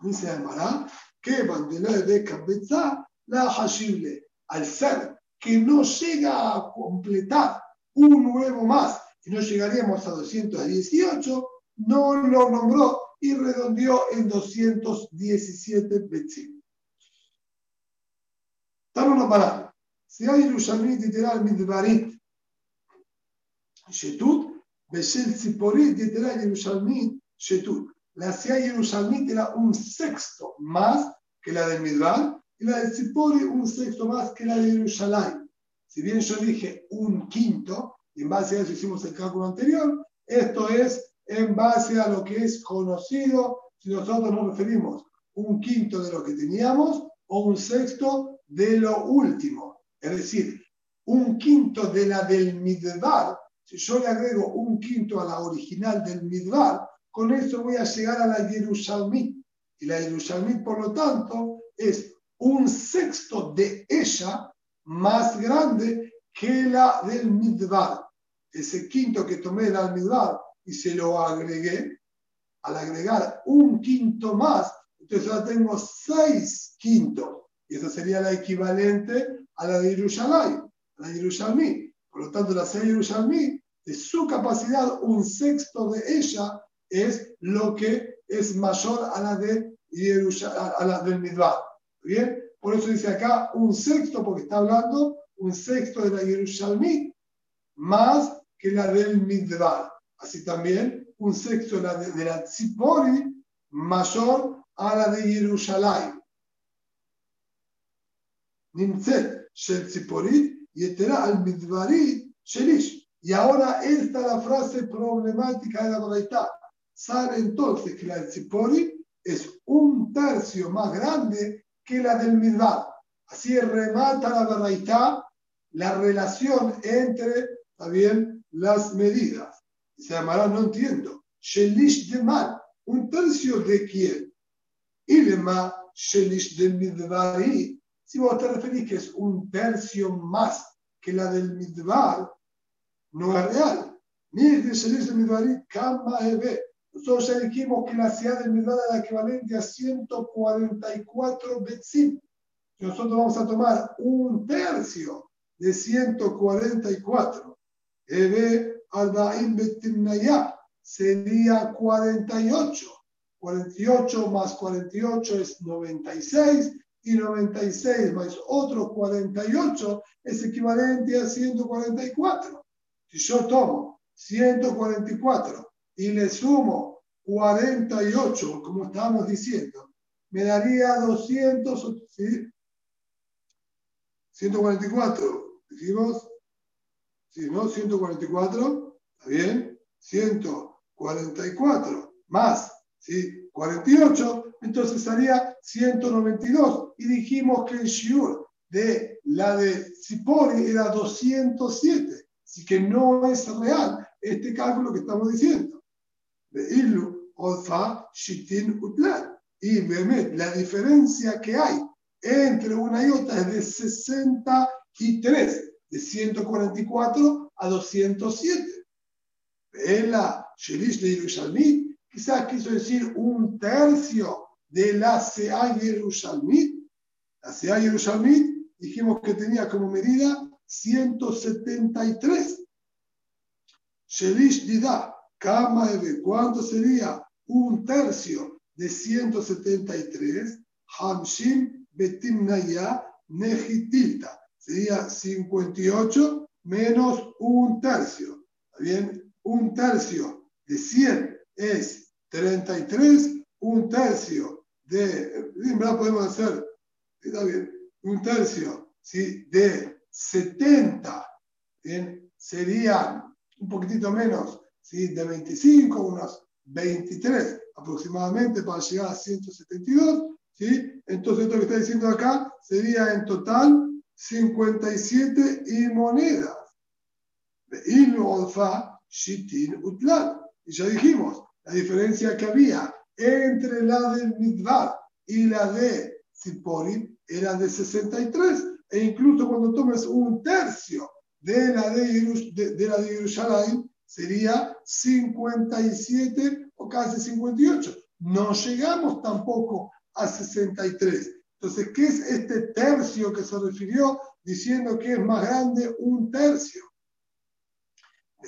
Dice Almará, que bandera de cabeza la hashible, al ser que no llega a completar un nuevo más y no llegaríamos a 218, no lo nombró y redondeó en 217 versículos. Estamos parando. Si hay Yerushalmit literal midbarit, shetut, Beshel Tziporit literal Yerushalmit, shetut. La Sia Yerushalmit era un sexto más que la de Midbar y la de Tzipori un sexto más que la de Yerushalayim. Si bien yo dije un quinto, y en base a eso hicimos el cálculo anterior, esto es en base a lo que es conocido, si nosotros nos referimos un quinto de lo que teníamos o un sexto de lo último. Es decir, un quinto de la del Midbar, si yo le agrego un quinto a la original del Midbar, con eso voy a llegar a la Yerushalmit. Y la Yerushalmit, por lo tanto, es un sexto de ella más grande que la del Midbar. Ese quinto que tomé del Midbar y se lo agregué, al agregar un quinto más, entonces ahora tengo seis quintos. Y esa sería la equivalente a la de Yerushalayim, a la de Yerushalmi. Por lo tanto, la de Yerushalmi, de su capacidad, un sexto de ella es lo que es mayor a la de a la del Midbar. ¿Bien? Por eso dice acá un sexto, porque está hablando un sexto de la Yerushalmi, más que la del Midbar. Así también un sexto de la, de, la Tzipori mayor a la de Jerusalén. Nimtzet shel Tziporit yetera al Midbarit shelish. Y ahora esta es la frase problemática de la Baraitá. Sabe entonces que la Tzipori es un tercio más grande que la del Midbar. Así remata la Baraitá la relación entre, también, las medidas se llamará, no entiendo. Shelish de mal, un tercio de quién. Y lema Shelish de. Si vos te referís que es un tercio más que la del Midvar, no es real. Ni de Shelish de Midvari, Kama Ebe. Nosotros ya dijimos que la ciudad del Midvar era equivalente a 144 Betzim. Nosotros vamos a tomar un tercio de 144. Ebe Arbaim Betimnaya sería 48. 48 más 48 es 96 y 96 más otro 48 es equivalente a 144. Si yo tomo 144 y le sumo 48, como estábamos diciendo, me daría 200, ¿sí? 144, dijimos, ¿sí, no? 144 bien? 144 más ¿sí? 48, entonces sería 192. Y dijimos que el shiur de la de Zipori era 207. Así que no es real este cálculo que estamos diciendo. Ilu, Ofa, Shitin, Utlan. Y la diferencia que hay entre una y otra es de 63, de 144 a 207 en la Shelish de Yerushalmit, quizás quiso decir un tercio de la Sea Yerushalmit, La de Jerusalén dijimos que tenía como medida 173. Shelish Dida, Kama ¿cuánto sería? Un tercio de 173. Hamshim Betimnaya. Sería 58 menos un tercio. ¿Está bien? Un tercio de 100 es 33. Un tercio de. Verdad podemos hacer. Está bien. Un tercio ¿sí? de 70. Bien, serían un poquitito menos ¿sí? de 25, unos 23 aproximadamente para llegar a 172. ¿sí? Entonces, esto que está diciendo acá sería en total 57 y monedas. Y ya dijimos, la diferencia que había entre la de Midbar y la de Ziporim era de 63. E incluso cuando tomes un tercio de la de, de, la de Jerusalén, sería 57 o casi 58. No llegamos tampoco a 63. Entonces, ¿qué es este tercio que se refirió diciendo que es más grande un tercio?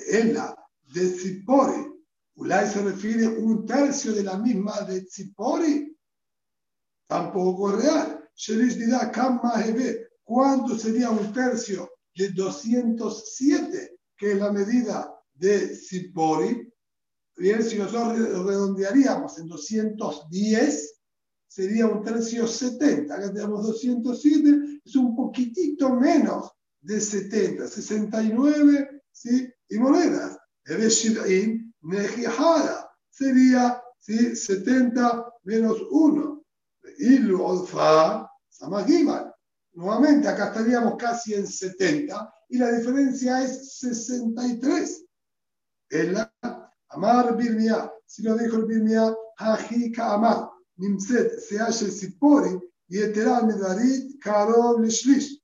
En la de Tzipori, Ulay se refiere un tercio de la misma de Tzipori, tampoco es real. Shelish dirá, ¿cuánto sería un tercio de 207, que es la medida de Tzipori? Bien, si nosotros redondearíamos en 210, sería un tercio 70. Acá tenemos 207, es un poquitito menos de 70, 69 ¿sí? y monedas. Shir'in Nejihara sería ¿sí? 70 menos 1. Y Olfa Samagimal. Nuevamente, acá estaríamos casi en 70 y la diferencia es 63. El Amar Birmiá, si lo dijo el Birmiá, Hajika Amar, Nimset, se halla el Sipori, y Eterá Medarit, Karov Lishlish.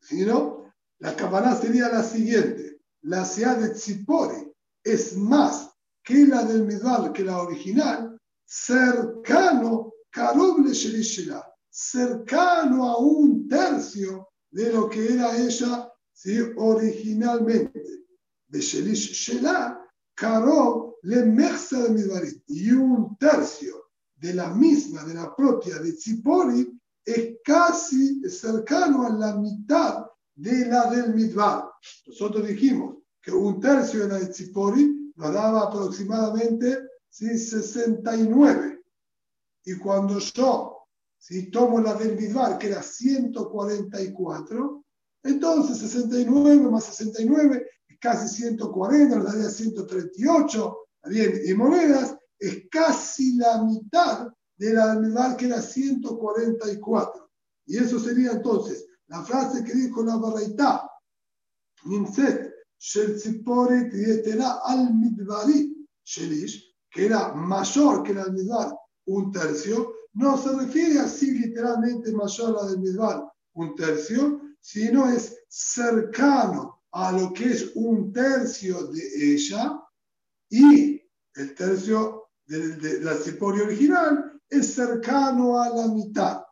Si no, la cabana sería la siguiente: la sea de Tzipori es más que la del Midal, que la original, cercano, Karov Lishlishilah, cercano a un tercio de lo que era ella ¿sí? originalmente. De Shelish Shela, Karob le Mechsa de y un tercio de la misma, de la propia de Tzipori, es casi cercano a la mitad de la del Midbar. Nosotros dijimos que un tercio de la de Tzipori nos daba aproximadamente ¿sí? 69. Y cuando yo si tomo la del Midbar, que era 144, entonces 69 más 69 es casi 140, nos daría 138, bien, y monedas, es casi la mitad de la animal que era 144. Y eso sería entonces la frase que dijo la Baraita, Nimset, Shel Tziporit Yetera Shelish, que era mayor que la Midbar, un tercio, no se refiere así literalmente mayor a la del un tercio, sino es cercano a lo que es un tercio de ella y el tercio de, la ciporia original es cercano a la mitad.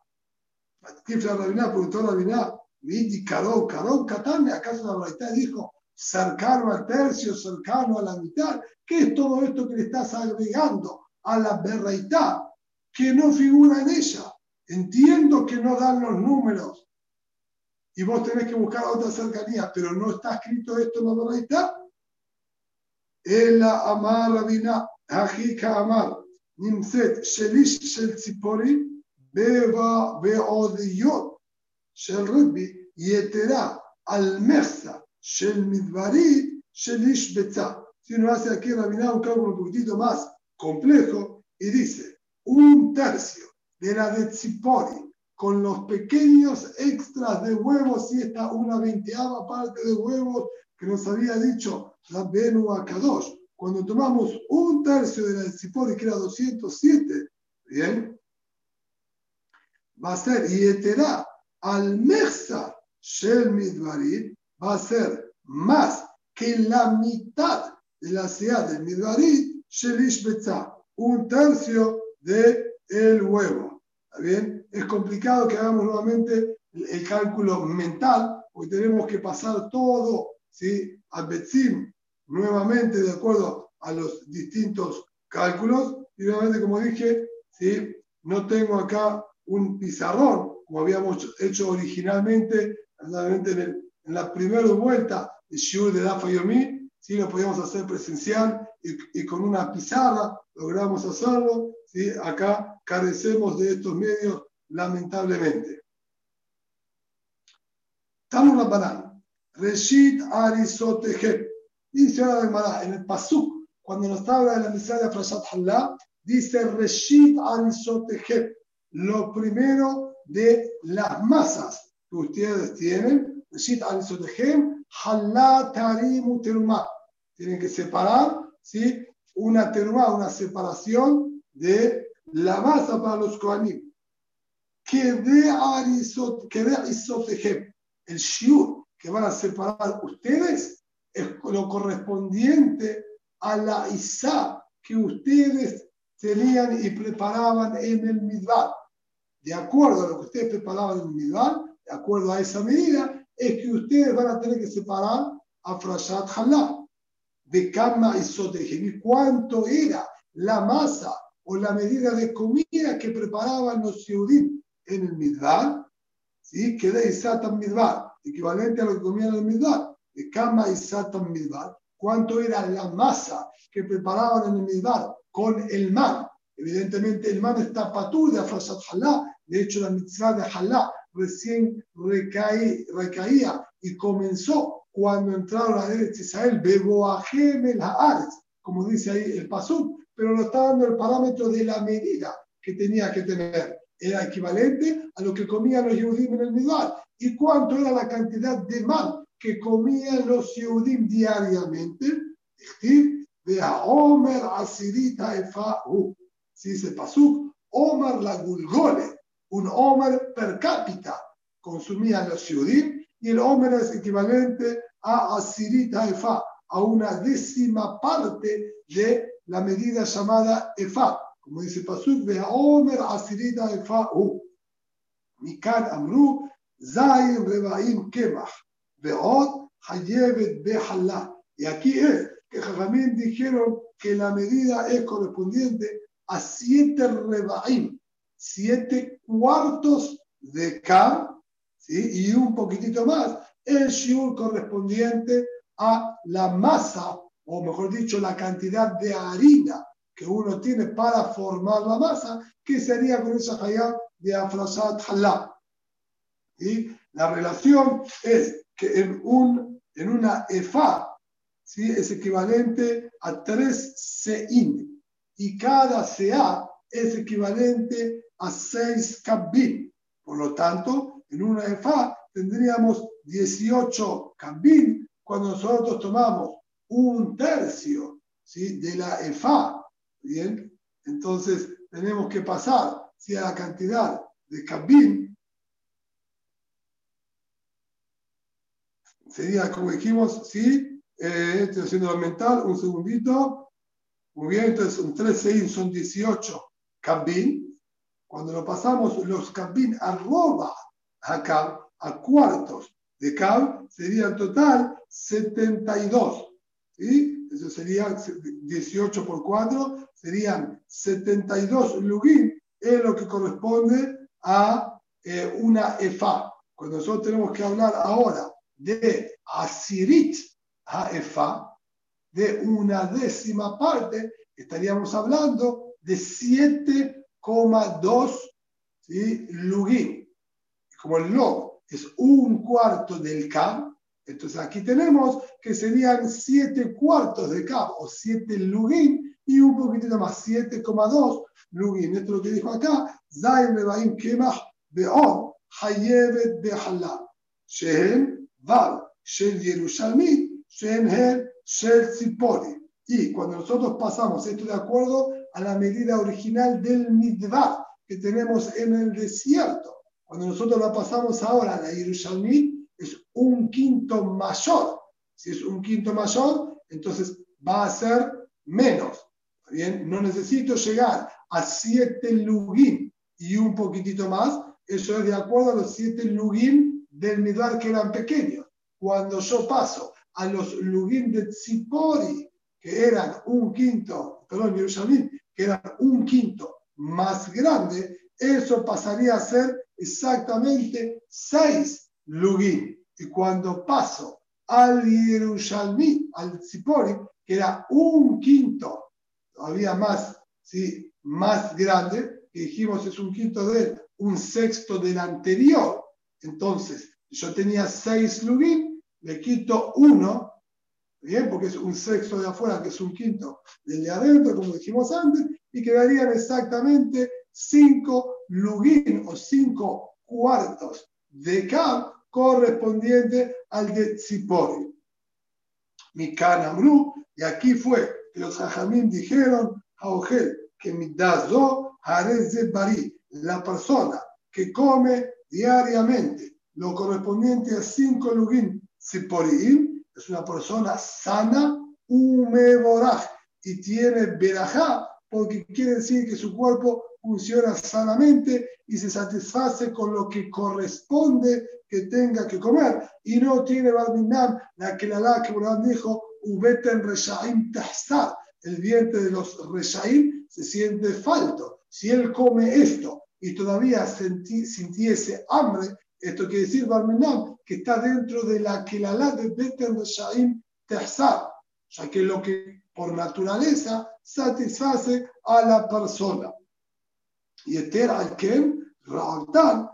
la Rabiná preguntó a Rabiná, Vidi Karón, Karón, Katane, ¿acaso la Braita dijo cercano al tercio, cercano a la mitad? ¿Qué es todo esto que le estás agregando a la Berraitá que no figura en ella? Entiendo que no dan los números y vos tenés que buscar otra cercanía, pero no está escrito esto en la Doraita. El amar rabina, ajika amar, nimset, shelish shel tzipori, beba beodiyot, shel rebbi, yetera, almerza, shel midvarit, shelish betza. Si uno hace aquí rabina un cálculo un poquitito más complejo y dice, un tercio de la de tzipori, con los pequeños extras de huevos y esta una veinteava parte de huevos que nos había dicho la Benu Akadosh cuando tomamos un tercio de la de que era 207, ¿bien? Va a ser Yetera al Mechsa Shel Midvarit, va a ser más que la mitad de la ciudad del Midvarit Shel Ishbetza, un tercio del el huevo. ¿Está bien? Es complicado que hagamos nuevamente el, cálculo mental, porque tenemos que pasar todo ¿sí? al Betzim nuevamente de acuerdo a los distintos cálculos. Y nuevamente, como dije, ¿sí? no tengo acá un pizarrón, como habíamos hecho originalmente, en, la primera vuelta de Shiur de Dafa Yomi, sí lo podíamos hacer presencial y, con una pizarra logramos hacerlo. ¿sí? Acá carecemos de estos medios, lamentablemente. Estamos Rabbanán. Reshit Arisoteje. Dice ahora en el Pasuk, cuando nos habla de la misa de Frashat Hallah, dice Reshit Arisoteje. Lo primero de las masas que ustedes tienen, Reshit Arisoteje, Hallah Tarim Terumah tienen que separar, ¿sí? Una terma, una separación de la masa para los koanim. Que de el shiur que van a separar ustedes es lo correspondiente a la isa que ustedes tenían y preparaban en el midbar. De acuerdo a lo que ustedes preparaban en el midbar, de acuerdo a esa medida, es que ustedes van a tener que separar a Frashat Halal de Kama y cuánto era la masa o la medida de comida que preparaban los Yehudim en el Midbar, ¿sí? que de Isatan Midbar, equivalente a lo que comían en el Midbar, de Kama y Satan Midbar, cuánto era la masa que preparaban en el Midbar con el man. Evidentemente el man está patur de Afrashat Halá, de hecho la mitzvah de Halá recién recaía y comenzó cuando entraron a Eretz Israel, Beboahem el Haaretz, como dice ahí el Pasuk, pero no está dando el parámetro de la medida que tenía que tener. Era equivalente a lo que comían los Yehudim en el Midbar. ¿Y cuánto era la cantidad de mal que comían los Yehudim diariamente? Vea Omer Asirita Efahu. Si dice Pasuk, Omer la Gulgole, un Omer per cápita consumían los Yehudim y el Omer es equivalente a Asirita Efa, a una décima parte de la medida llamada Efa. Como dice Pasuk, Omer Asirita Efa U. Mikan Amru, Zayin Rebaim Kemach, Veot Hayevet Behallah. Y aquí es que Jajamín dijeron que la medida es correspondiente a siete Rebaim, siete cuartos de Kam, ¿sí? y un poquitito más el shiur correspondiente a la masa, o mejor dicho, la cantidad de harina que uno tiene para formar la masa, que sería con esa hayat de afrasat halá. Y la relación es que en, un, en una efa ¿sí? es equivalente a tres sein, y cada sea es equivalente a seis kabin. Por lo tanto, en una efa tendríamos 18 cambín cuando nosotros tomamos un tercio ¿sí? de la EFA. Bien, entonces tenemos que pasar si a la cantidad de cambín sería como dijimos, sí, eh, estoy haciendo la mental, un segundito. Muy bien, entonces un 13 son 18 cambín. Cuando lo pasamos los cambín arroba acá, a cuartos de Cab sería en total 72. ¿sí? Eso sería 18 por 4, serían 72 lugin, es lo que corresponde a eh, una EFA. Cuando nosotros tenemos que hablar ahora de Asirit a EFA, de una décima parte, estaríamos hablando de 7,2 ¿sí? Como el log es un cuarto del CAB, entonces aquí tenemos que serían siete cuartos de CAB o siete lugin y un poquitito más, 7,2 lugin. Esto es lo que dijo acá, Zayn Rebaim Kemach Be'on Hayevet Be'hallah. Shehen Val Shel Yerushalmit Shehen Her Shel Tzipori. Y cuando nosotros pasamos esto de acuerdo a la medida original del Midvar que tenemos en el desierto, cuando nosotros la pasamos ahora a la Yerushalmi, un quinto mayor. Si es un quinto mayor, entonces va a ser menos. ¿Bien? No necesito llegar a siete lugin y un poquitito más, eso es de acuerdo a los siete lugim del Midbar que eran pequeños. Cuando yo paso a los lugim de Tzipori, que eran un quinto, perdón, Jerusalén, que eran un quinto más grande, eso pasaría a ser exactamente seis lugim. Y cuando paso al Jerusalén, al Tzipori, que era un quinto, todavía más, ¿sí? más grande, que dijimos es un quinto de un sexto del anterior. Entonces, yo tenía seis lugim, le quito uno, bien, porque es un sexto de afuera, que es un quinto del de adentro, como dijimos antes, y quedarían exactamente cinco lugim o cinco cuartos de K correspondiente al de Tzipori. Mi Amru, y aquí fue que los Jajamín dijeron, Augel, que mi dazo de Bari, la persona que come diariamente lo correspondiente a cinco lugim Tziporiim, es una persona sana, umeboraj, y tiene berajá, porque quiere decir que su cuerpo funciona sanamente y se satisface con lo que corresponde que tenga que comer. Y no tiene Barminam, la que la que dijo, Ubeten Reshaim Tahsar, el diente de los Reshaim se siente falto. Si él come esto y todavía sintiese hambre, esto quiere decir Barminam, que está dentro de la que la de Beten Reshaim Tahsar, ya que lo que por naturaleza satisface a la persona. Y Eter Alken, Raabtan,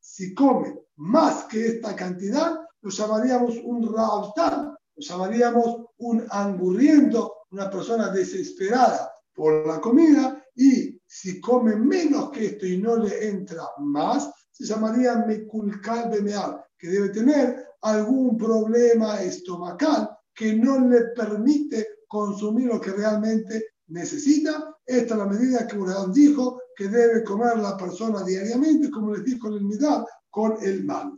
si come más que esta cantidad, lo llamaríamos un Raabtan, lo llamaríamos un angurriento, una persona desesperada por la comida, y si come menos que esto y no le entra más, se llamaría Mekulkal Bemeab, que debe tener algún problema estomacal que no le permite consumir lo que realmente necesita. Esta es la medida que Urán dijo que debe comer la persona diariamente, como les dijo el Midal, con el mal.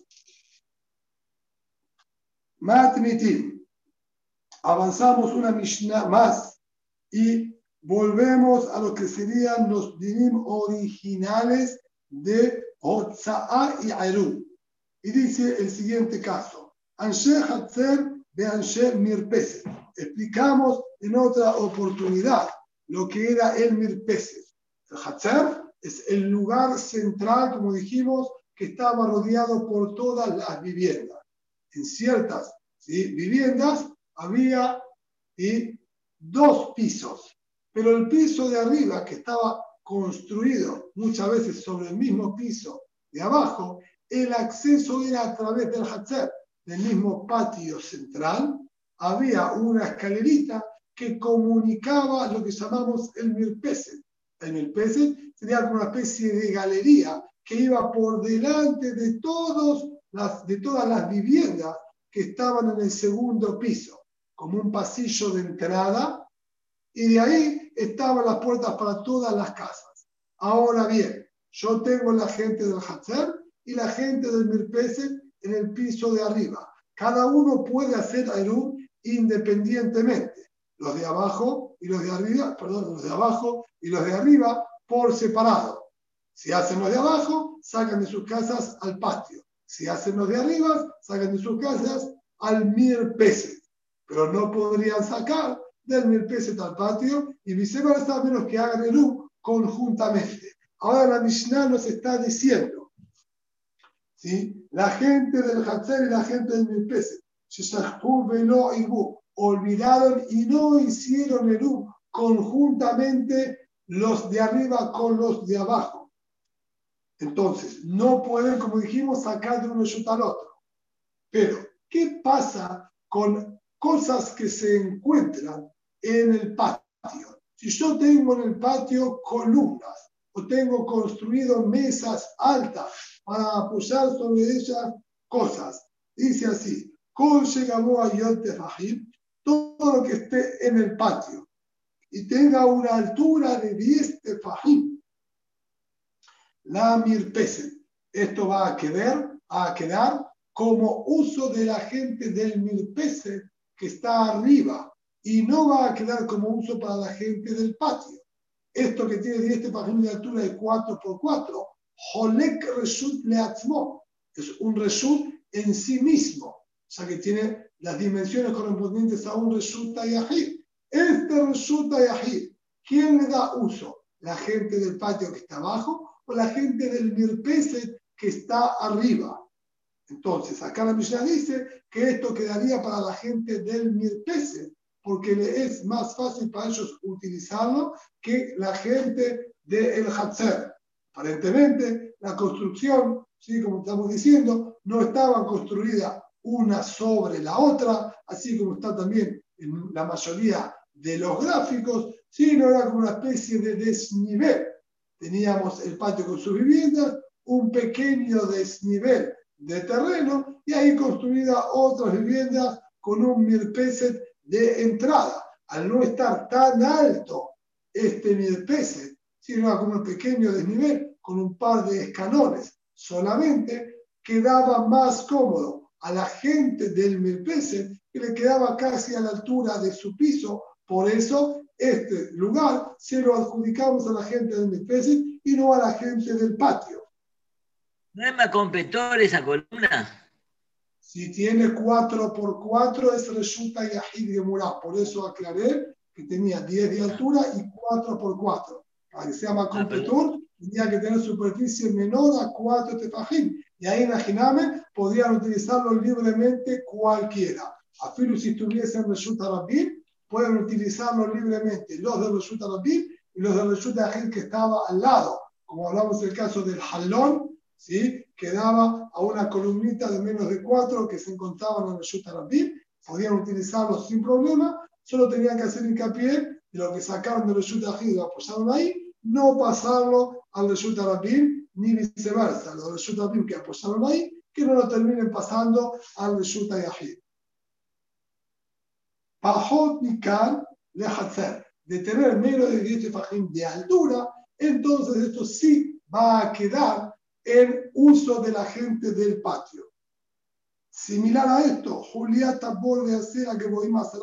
Matmitim. Avanzamos una Mishnah más y volvemos a lo que serían los dinim originales de Otsa'a y Arum. Y dice el siguiente caso. Anshe Hatzer de Anshe Mirpeset. Explicamos en otra oportunidad lo que era el Mirpeset. Hatzer es el lugar central, como dijimos, que estaba rodeado por todas las viviendas. En ciertas viviendas había dos pisos, pero el piso de arriba, que estaba construido muchas veces sobre el mismo piso de abajo, el acceso era a través del Hatzer, del mismo patio central, había una escalerita que comunicaba lo que llamamos el Mirpeset. El Mirpeset sería como una especie de galería que iba por delante de todas las viviendas que estaban en el segundo piso, como un pasillo de entrada, y de ahí estaban las puertas para todas las casas. Ahora bien, yo tengo la gente del Hatzer y la gente del Mirpeset en el piso de arriba. Cada uno puede hacer Aerú independientemente. Los de abajo y los de arriba, perdón, los de abajo y los de arriba por separado. Si hacen los de abajo, sacan de sus casas al patio. Si hacen los de arriba, sacan de sus casas al Mirpeset. Pero no podrían sacar del Mirpeset al patio y viceversa, a menos que hagan el U conjuntamente. Ahora la Mishnah nos está diciendo la gente del Hatzer y la gente del Mirpeset, olvidaron y no hicieron el U conjuntamente los de arriba con los de abajo. Entonces, no pueden, como dijimos, sacar de uno y al otro. Pero, ¿qué pasa con cosas que se encuentran en el patio? Si yo tengo en el patio columnas o tengo construido mesas altas para apoyar sobre esas cosas. Dice así, todo lo que esté en el patio y tenga una altura de 10 tefajim, la mirpese. Esto va a quedar, a quedar como uso de la gente del mirpese que está arriba y no va a quedar como uso para la gente del patio. esto que tiene 10 tefajim de altura de 4 por 4, Holek Reshut Leatzmo, es un Reshut en sí mismo, sea que tiene las dimensiones correspondientes a un Reshut Yahid. Este Reshut Yahid, ¿quién le da uso? ¿La gente del patio que está abajo o la gente del Mirpeset que está arriba? Entonces, acá la Mishnah dice que esto quedaría para la gente del Mirpeset, porque le es más fácil para ellos utilizarlo que la gente del Hatzer. Aparentemente, la construcción, ¿sí? como estamos diciendo, no estaba construida una sobre la otra, así como está también en la mayoría de los gráficos, sino era como una especie de desnivel. Teníamos el patio con sus viviendas, un pequeño desnivel de terreno y ahí construida otras viviendas con un mirpeset de entrada. Al no estar tan alto este mirpeset, sino como un pequeño desnivel con un par de escalones solamente, quedaba más cómodo a la gente del mirpeset que le quedaba casi a la altura de su piso. Por eso este lugar se lo adjudicamos a la gente del mirpeset y no a la gente del patio. ¿No es más completor esa columna? Si tiene 4 por 4 es resulta Yahid Gemurah. Por eso aclaré que tenía 10 de altura y 4 por 4. Para que sea más completor, tenía que tener superficie menor a 4 tefajim. Y ahí, imagíname, podrían utilizarlo libremente cualquiera. Afilo si estuviesen resulta Rabin, pueden utilizarlo libremente los de resulta Rabin y los de resulta Yahid que estaba al lado. Como hablamos del caso del Halón, ¿sí? quedaba a una columnita de menos de cuatro que se encontraban en el Yutarabim, podían utilizarlo sin problema, solo tenían que hacer hincapié de lo que sacaron del Yutarabim y lo apoyaron ahí, no pasarlo al Yutarabim ni viceversa, los Yutarabim que apoyaron ahí, que no lo terminen pasando al Yutarabim. Pajot Nikan le de tener menos de 10 tefajim de altura, entonces esto sí va a quedar el uso de la gente del patio. Similar a esto, Julieta vuelve a hacer a que voy más a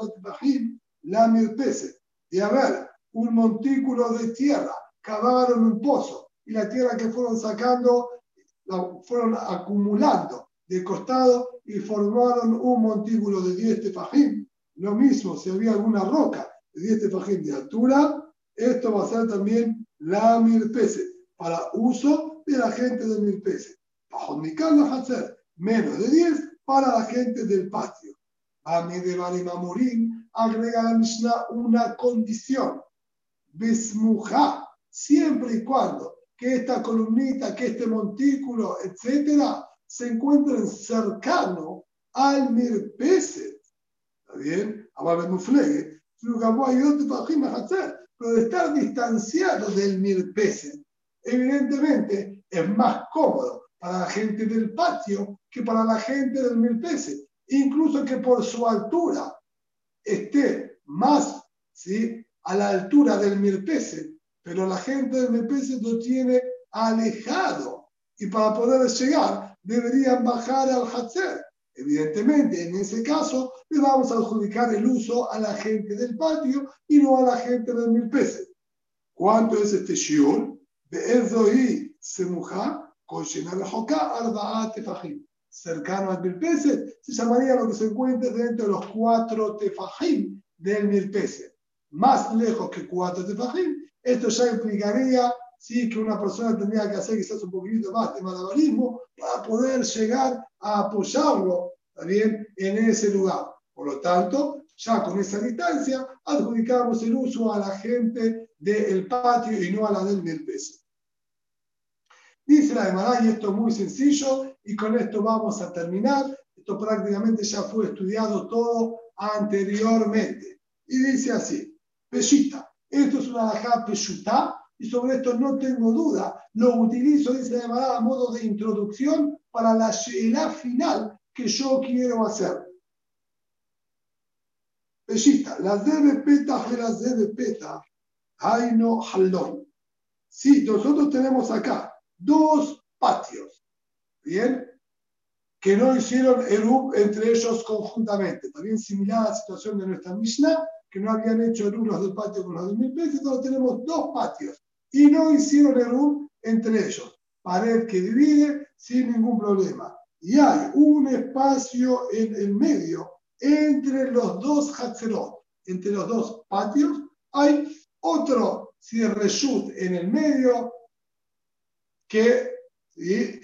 la mirpese, de haber un montículo de tierra, cavaron un pozo y la tierra que fueron sacando la fueron acumulando de costado y formaron un montículo de 10 tefajim. Lo mismo, si había alguna roca de 10 tefajim de altura, esto va a ser también la mirpese para uso de la gente de mil pesos. Bajo mi hacer menos de 10 para la gente del patio. A mí de Mamurim agrega la Mishnah una condición. Besmuja, siempre y cuando que esta columnita, que este montículo, etcétera, se encuentren cercano al mirpeset. ¿Está bien? Ahora me flegue. Pero de estar distanciado del mirpeset, evidentemente es más cómodo para la gente del patio que para la gente del mil peces, incluso que por su altura esté más ¿sí? a la altura del mil peces, pero la gente del mil peces lo tiene alejado y para poder llegar deberían bajar al Hatzer. Evidentemente, en ese caso, le vamos a adjudicar el uso a la gente del patio y no a la gente del mil peces. ¿Cuánto es este shiur? y Semuja, con Arba'a Tefajim. Cercano al Mirpeset, se llamaría lo que se encuentra dentro de los cuatro Tefajim del Mirpeset. Más lejos que cuatro Tefajim, esto ya implicaría sí, que una persona tendría que hacer quizás un poquito más de malabarismo para poder llegar a apoyarlo también en ese lugar. Por lo tanto, ya con esa distancia, adjudicamos el uso a la gente del patio y no a la del Mirpeset. Dice la Gemara, y esto es muy sencillo, y con esto vamos a terminar. Esto prácticamente ya fue estudiado todo anteriormente. Y dice así, Peshita, esto es una alajá Peshuta, y sobre esto no tengo duda. Lo utilizo, dice la Gemara, a modo de introducción para la final que yo quiero hacer. Peshita, las debe peta, las debe peta, no halón. Sí, nosotros tenemos acá dos patios, ¿bien? Que no hicieron Erub entre ellos conjuntamente. También similar a la situación de nuestra Mishnah, que no habían hecho el los del patio con los dos mil pesos, entonces tenemos dos patios y no hicieron el entre ellos. Pared que divide sin ningún problema. Y hay un espacio en el medio entre los dos Hatzerot, entre los dos patios, hay otro cierre en el medio que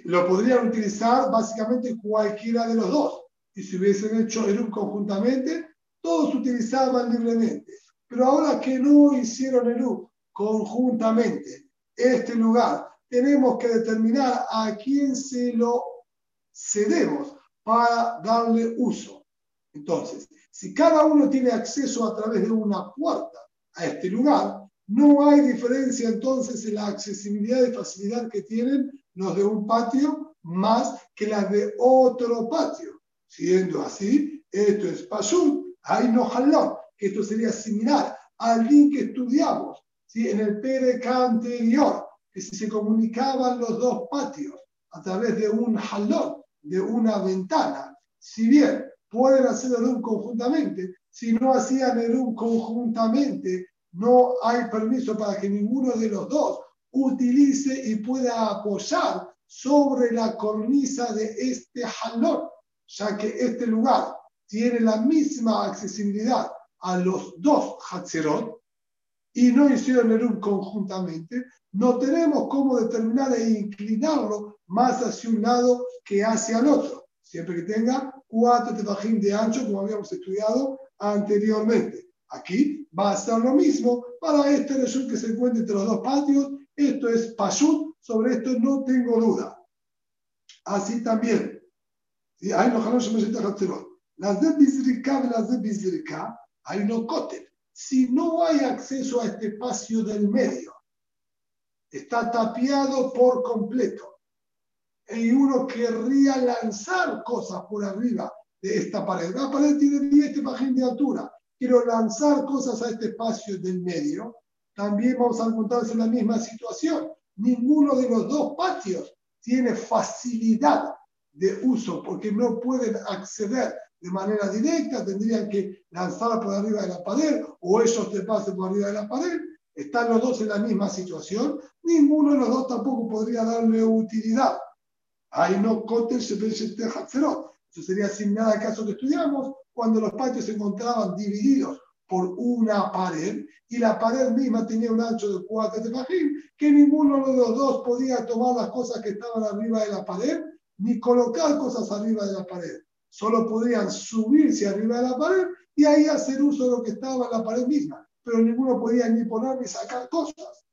lo podrían utilizar básicamente cualquiera de los dos. Y si hubiesen hecho un conjuntamente, todos utilizaban libremente. Pero ahora que no hicieron el U conjuntamente, este lugar, tenemos que determinar a quién se lo cedemos para darle uso. Entonces, si cada uno tiene acceso a través de una puerta a este lugar, no hay diferencia entonces en la accesibilidad y facilidad que tienen los de un patio más que las de otro patio. Siendo así, esto es Pashut, hay no jalón, que esto sería similar al link que estudiamos ¿sí? en el PDK anterior, que si se comunicaban los dos patios a través de un jalón, de una ventana, si bien pueden hacer el conjuntamente, si no hacían el conjuntamente, no hay permiso para que ninguno de los dos utilice y pueda apoyar sobre la cornisa de este jalón, ya que este lugar tiene la misma accesibilidad a los dos Hatzerot y no hicieron el conjuntamente, no tenemos cómo determinar e inclinarlo más hacia un lado que hacia el otro, siempre que tenga cuatro tefajín de ancho, como habíamos estudiado anteriormente. Aquí va a ser lo mismo para este reshut que se encuentra entre los dos patios. Esto es pashut, sobre esto no tengo duda. Así también, hay las de Bizrika y las de Bizrika, hay no cote. Si no hay acceso a este espacio del medio, está tapiado por completo, y uno querría lanzar cosas por arriba de esta pared. La pared tiene 10 páginas de altura. Quiero lanzar cosas a este espacio del medio. También vamos a encontrarse en la misma situación. Ninguno de los dos patios tiene facilidad de uso porque no pueden acceder de manera directa, tendrían que lanzar por arriba de la pared o ellos te pasen por arriba de la pared. Están los dos en la misma situación. Ninguno de los dos tampoco podría darle utilidad. Hay no cote se Eso sería similar al caso que estudiamos cuando los patios se encontraban divididos por una pared y la pared misma tenía un ancho de 4 tefajim, que ninguno de los dos podía tomar las cosas que estaban arriba de la pared ni colocar cosas arriba de la pared. Solo podían subirse arriba de la pared y ahí hacer uso de lo que estaba en la pared misma, pero ninguno podía ni poner ni sacar cosas.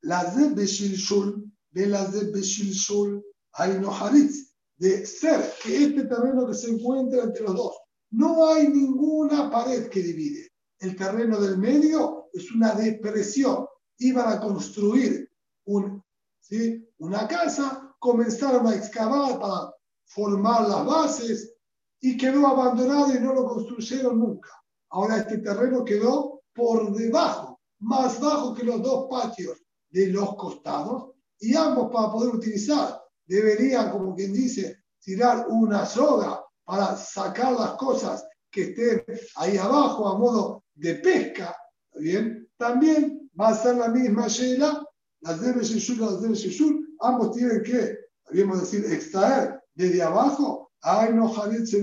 Las de Beshilshul de las de Beshilshul hay no Haritz, de ser que este terreno que se encuentra entre los dos, no hay ninguna pared que divide. El terreno del medio es una depresión. Iban a construir un, ¿sí? una casa, comenzaron a excavar para formar las bases y quedó abandonado y no lo construyeron nunca. Ahora este terreno quedó por debajo, más bajo que los dos patios de los costados y ambos para poder utilizar deberían, como quien dice, tirar una soga para sacar las cosas que estén ahí abajo a modo de pesca, ¿bien? También va a ser la misma Sheila, las de Shishur, las de Shishur, ambos tienen que, podríamos decir, extraer desde abajo, ay no se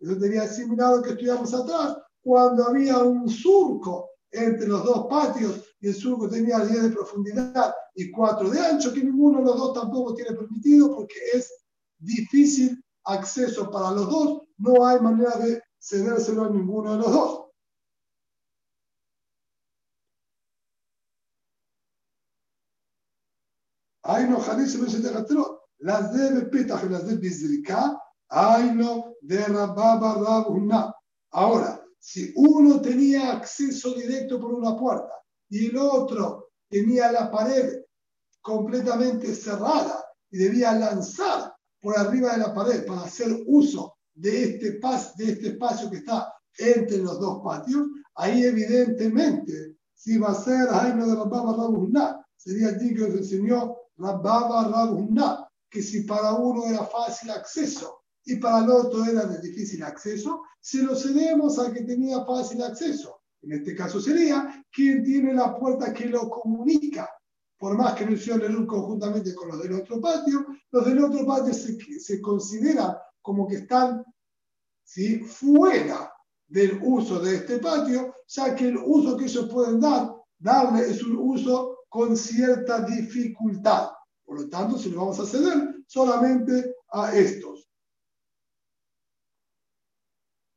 Eso sería similar lo que estudiamos atrás, cuando había un surco entre los dos patios y el surco tenía 10 de profundidad y 4 de ancho, que ninguno de los dos tampoco tiene permitido porque es difícil acceso para los dos, no hay manera de cedérselo a ninguno de los dos. Hay no las de Petach y las de Bizrika, de Rababa Rabuna. Ahora, si uno tenía acceso directo por una puerta y el otro tenía la pared completamente cerrada y debía lanzar por arriba de la pared para hacer uso de este, pas, de este espacio que está entre los dos patios, ahí evidentemente, si va a ser Jaime de Rababa Rabunna, sería día que nos enseñó Rababa Rabunna, que si para uno era fácil acceso y para el otro era de difícil acceso, se lo cedemos al que tenía fácil acceso. En este caso sería quien tiene la puerta que lo comunica. Por más que no hicieron el conjuntamente con los del otro patio, los del otro patio se, se consideran como que están ¿sí? fuera del uso de este patio, ya que el uso que ellos pueden dar, darle es un uso con cierta dificultad. Por lo tanto, se lo vamos a ceder solamente a estos.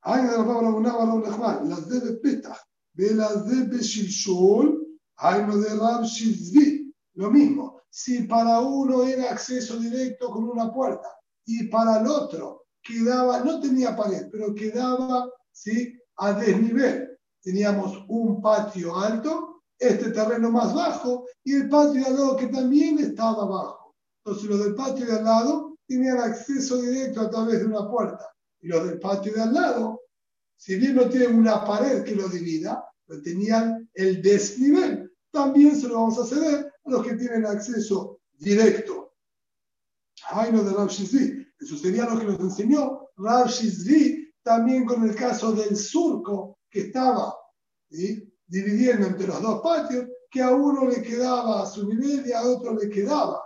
las de Petah, las de Shilshol, hay de Ram Shilzvi. Lo mismo, si para uno era acceso directo con una puerta y para el otro quedaba, no tenía pared, pero quedaba ¿sí? a desnivel. Teníamos un patio alto, este terreno más bajo y el patio de al lado que también estaba bajo. Entonces los del patio de al lado tenían acceso directo a través de una puerta y los del patio de al lado, si bien no tienen una pared que lo divida, pero tenían el desnivel. También se lo vamos a ceder a los que tienen acceso directo. Ay, no de Rav Eso sería lo que nos enseñó Rav Shizvi, también con el caso del surco que estaba dividiendo entre los dos patios, que a uno le quedaba a su nivel y a otro le quedaba,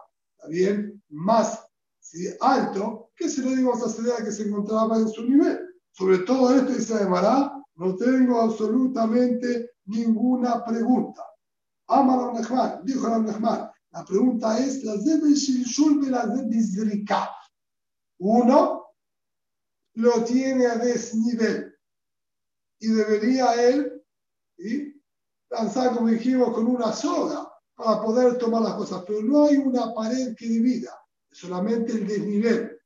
bien, más alto, que se lo dimos a Cedera que se encontraba en su nivel. Sobre todo esto, dice Mará, no tengo absolutamente ninguna pregunta. Amar Nehman, dijo Nehman, la pregunta es, las de las de Uno lo tiene a desnivel. Y debería él lanzar, como dijimos, con una soga para poder tomar las cosas, pero no hay una pared que divida, solamente el desnivel.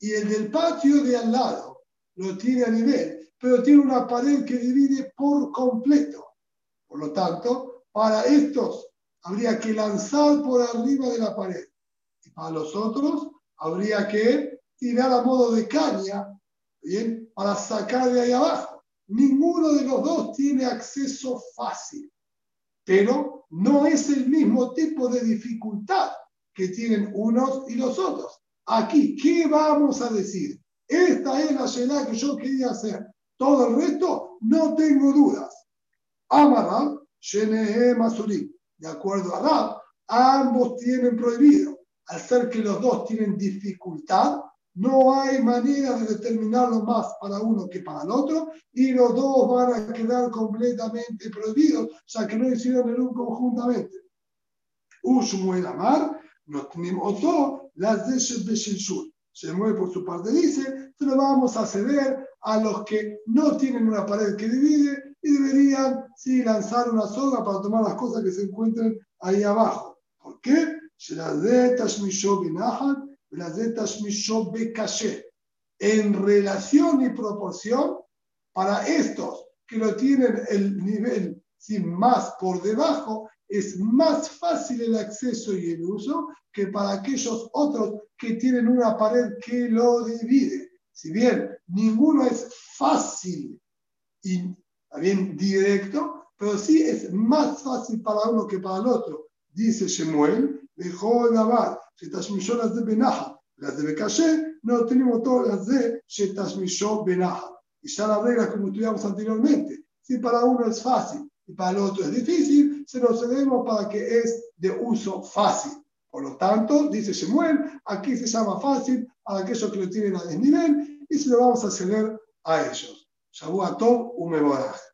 Y el del patio de al lado lo tiene a nivel, pero tiene una pared que divide por completo. Por lo tanto, para estos habría que lanzar por arriba de la pared. Y para los otros habría que tirar a modo de caña, ¿bien? Para sacar de ahí abajo. Ninguno de los dos tiene acceso fácil, pero no es el mismo tipo de dificultad que tienen unos y los otros. Aquí, ¿qué vamos a decir? Esta es la llena que yo quería hacer. Todo el resto, no tengo dudas. Amarab, Shenehe Masurim. De acuerdo a Rab, ambos tienen prohibido. Al ser que los dos tienen dificultad, no hay manera de determinarlo más para uno que para el otro y los dos van a quedar completamente prohibidos, o sea que no hicieron el uno conjuntamente. Ushmuel Amar, no tenemos dos, las de Shilshul. Se mueve por su parte, dice, se lo vamos a ceder a los que no tienen una pared que divide y deberían sí, lanzar una soga para tomar las cosas que se encuentren ahí abajo. ¿Por qué? En relación y proporción, para estos que lo tienen el nivel sin más por debajo, es más fácil el acceso y el uso que para aquellos otros que tienen una pared que lo divide. Si bien ninguno es fácil y bien directo, pero sí es más fácil para uno que para el otro. Dice Shemuel, dejó de lavar, Shetashmishó las de Benaja, las de Bekashe, no tenemos todas las de Shetashmishó Benaja. Y ya la regla como estudiamos anteriormente, si para uno es fácil y para el otro es difícil, se lo cedemos para que es de uso fácil. Por lo tanto, dice Shemuel, aquí se llama fácil a aquellos que lo tienen a desnivel y se lo vamos a ceder a ellos. Shabuatov Umeboraj.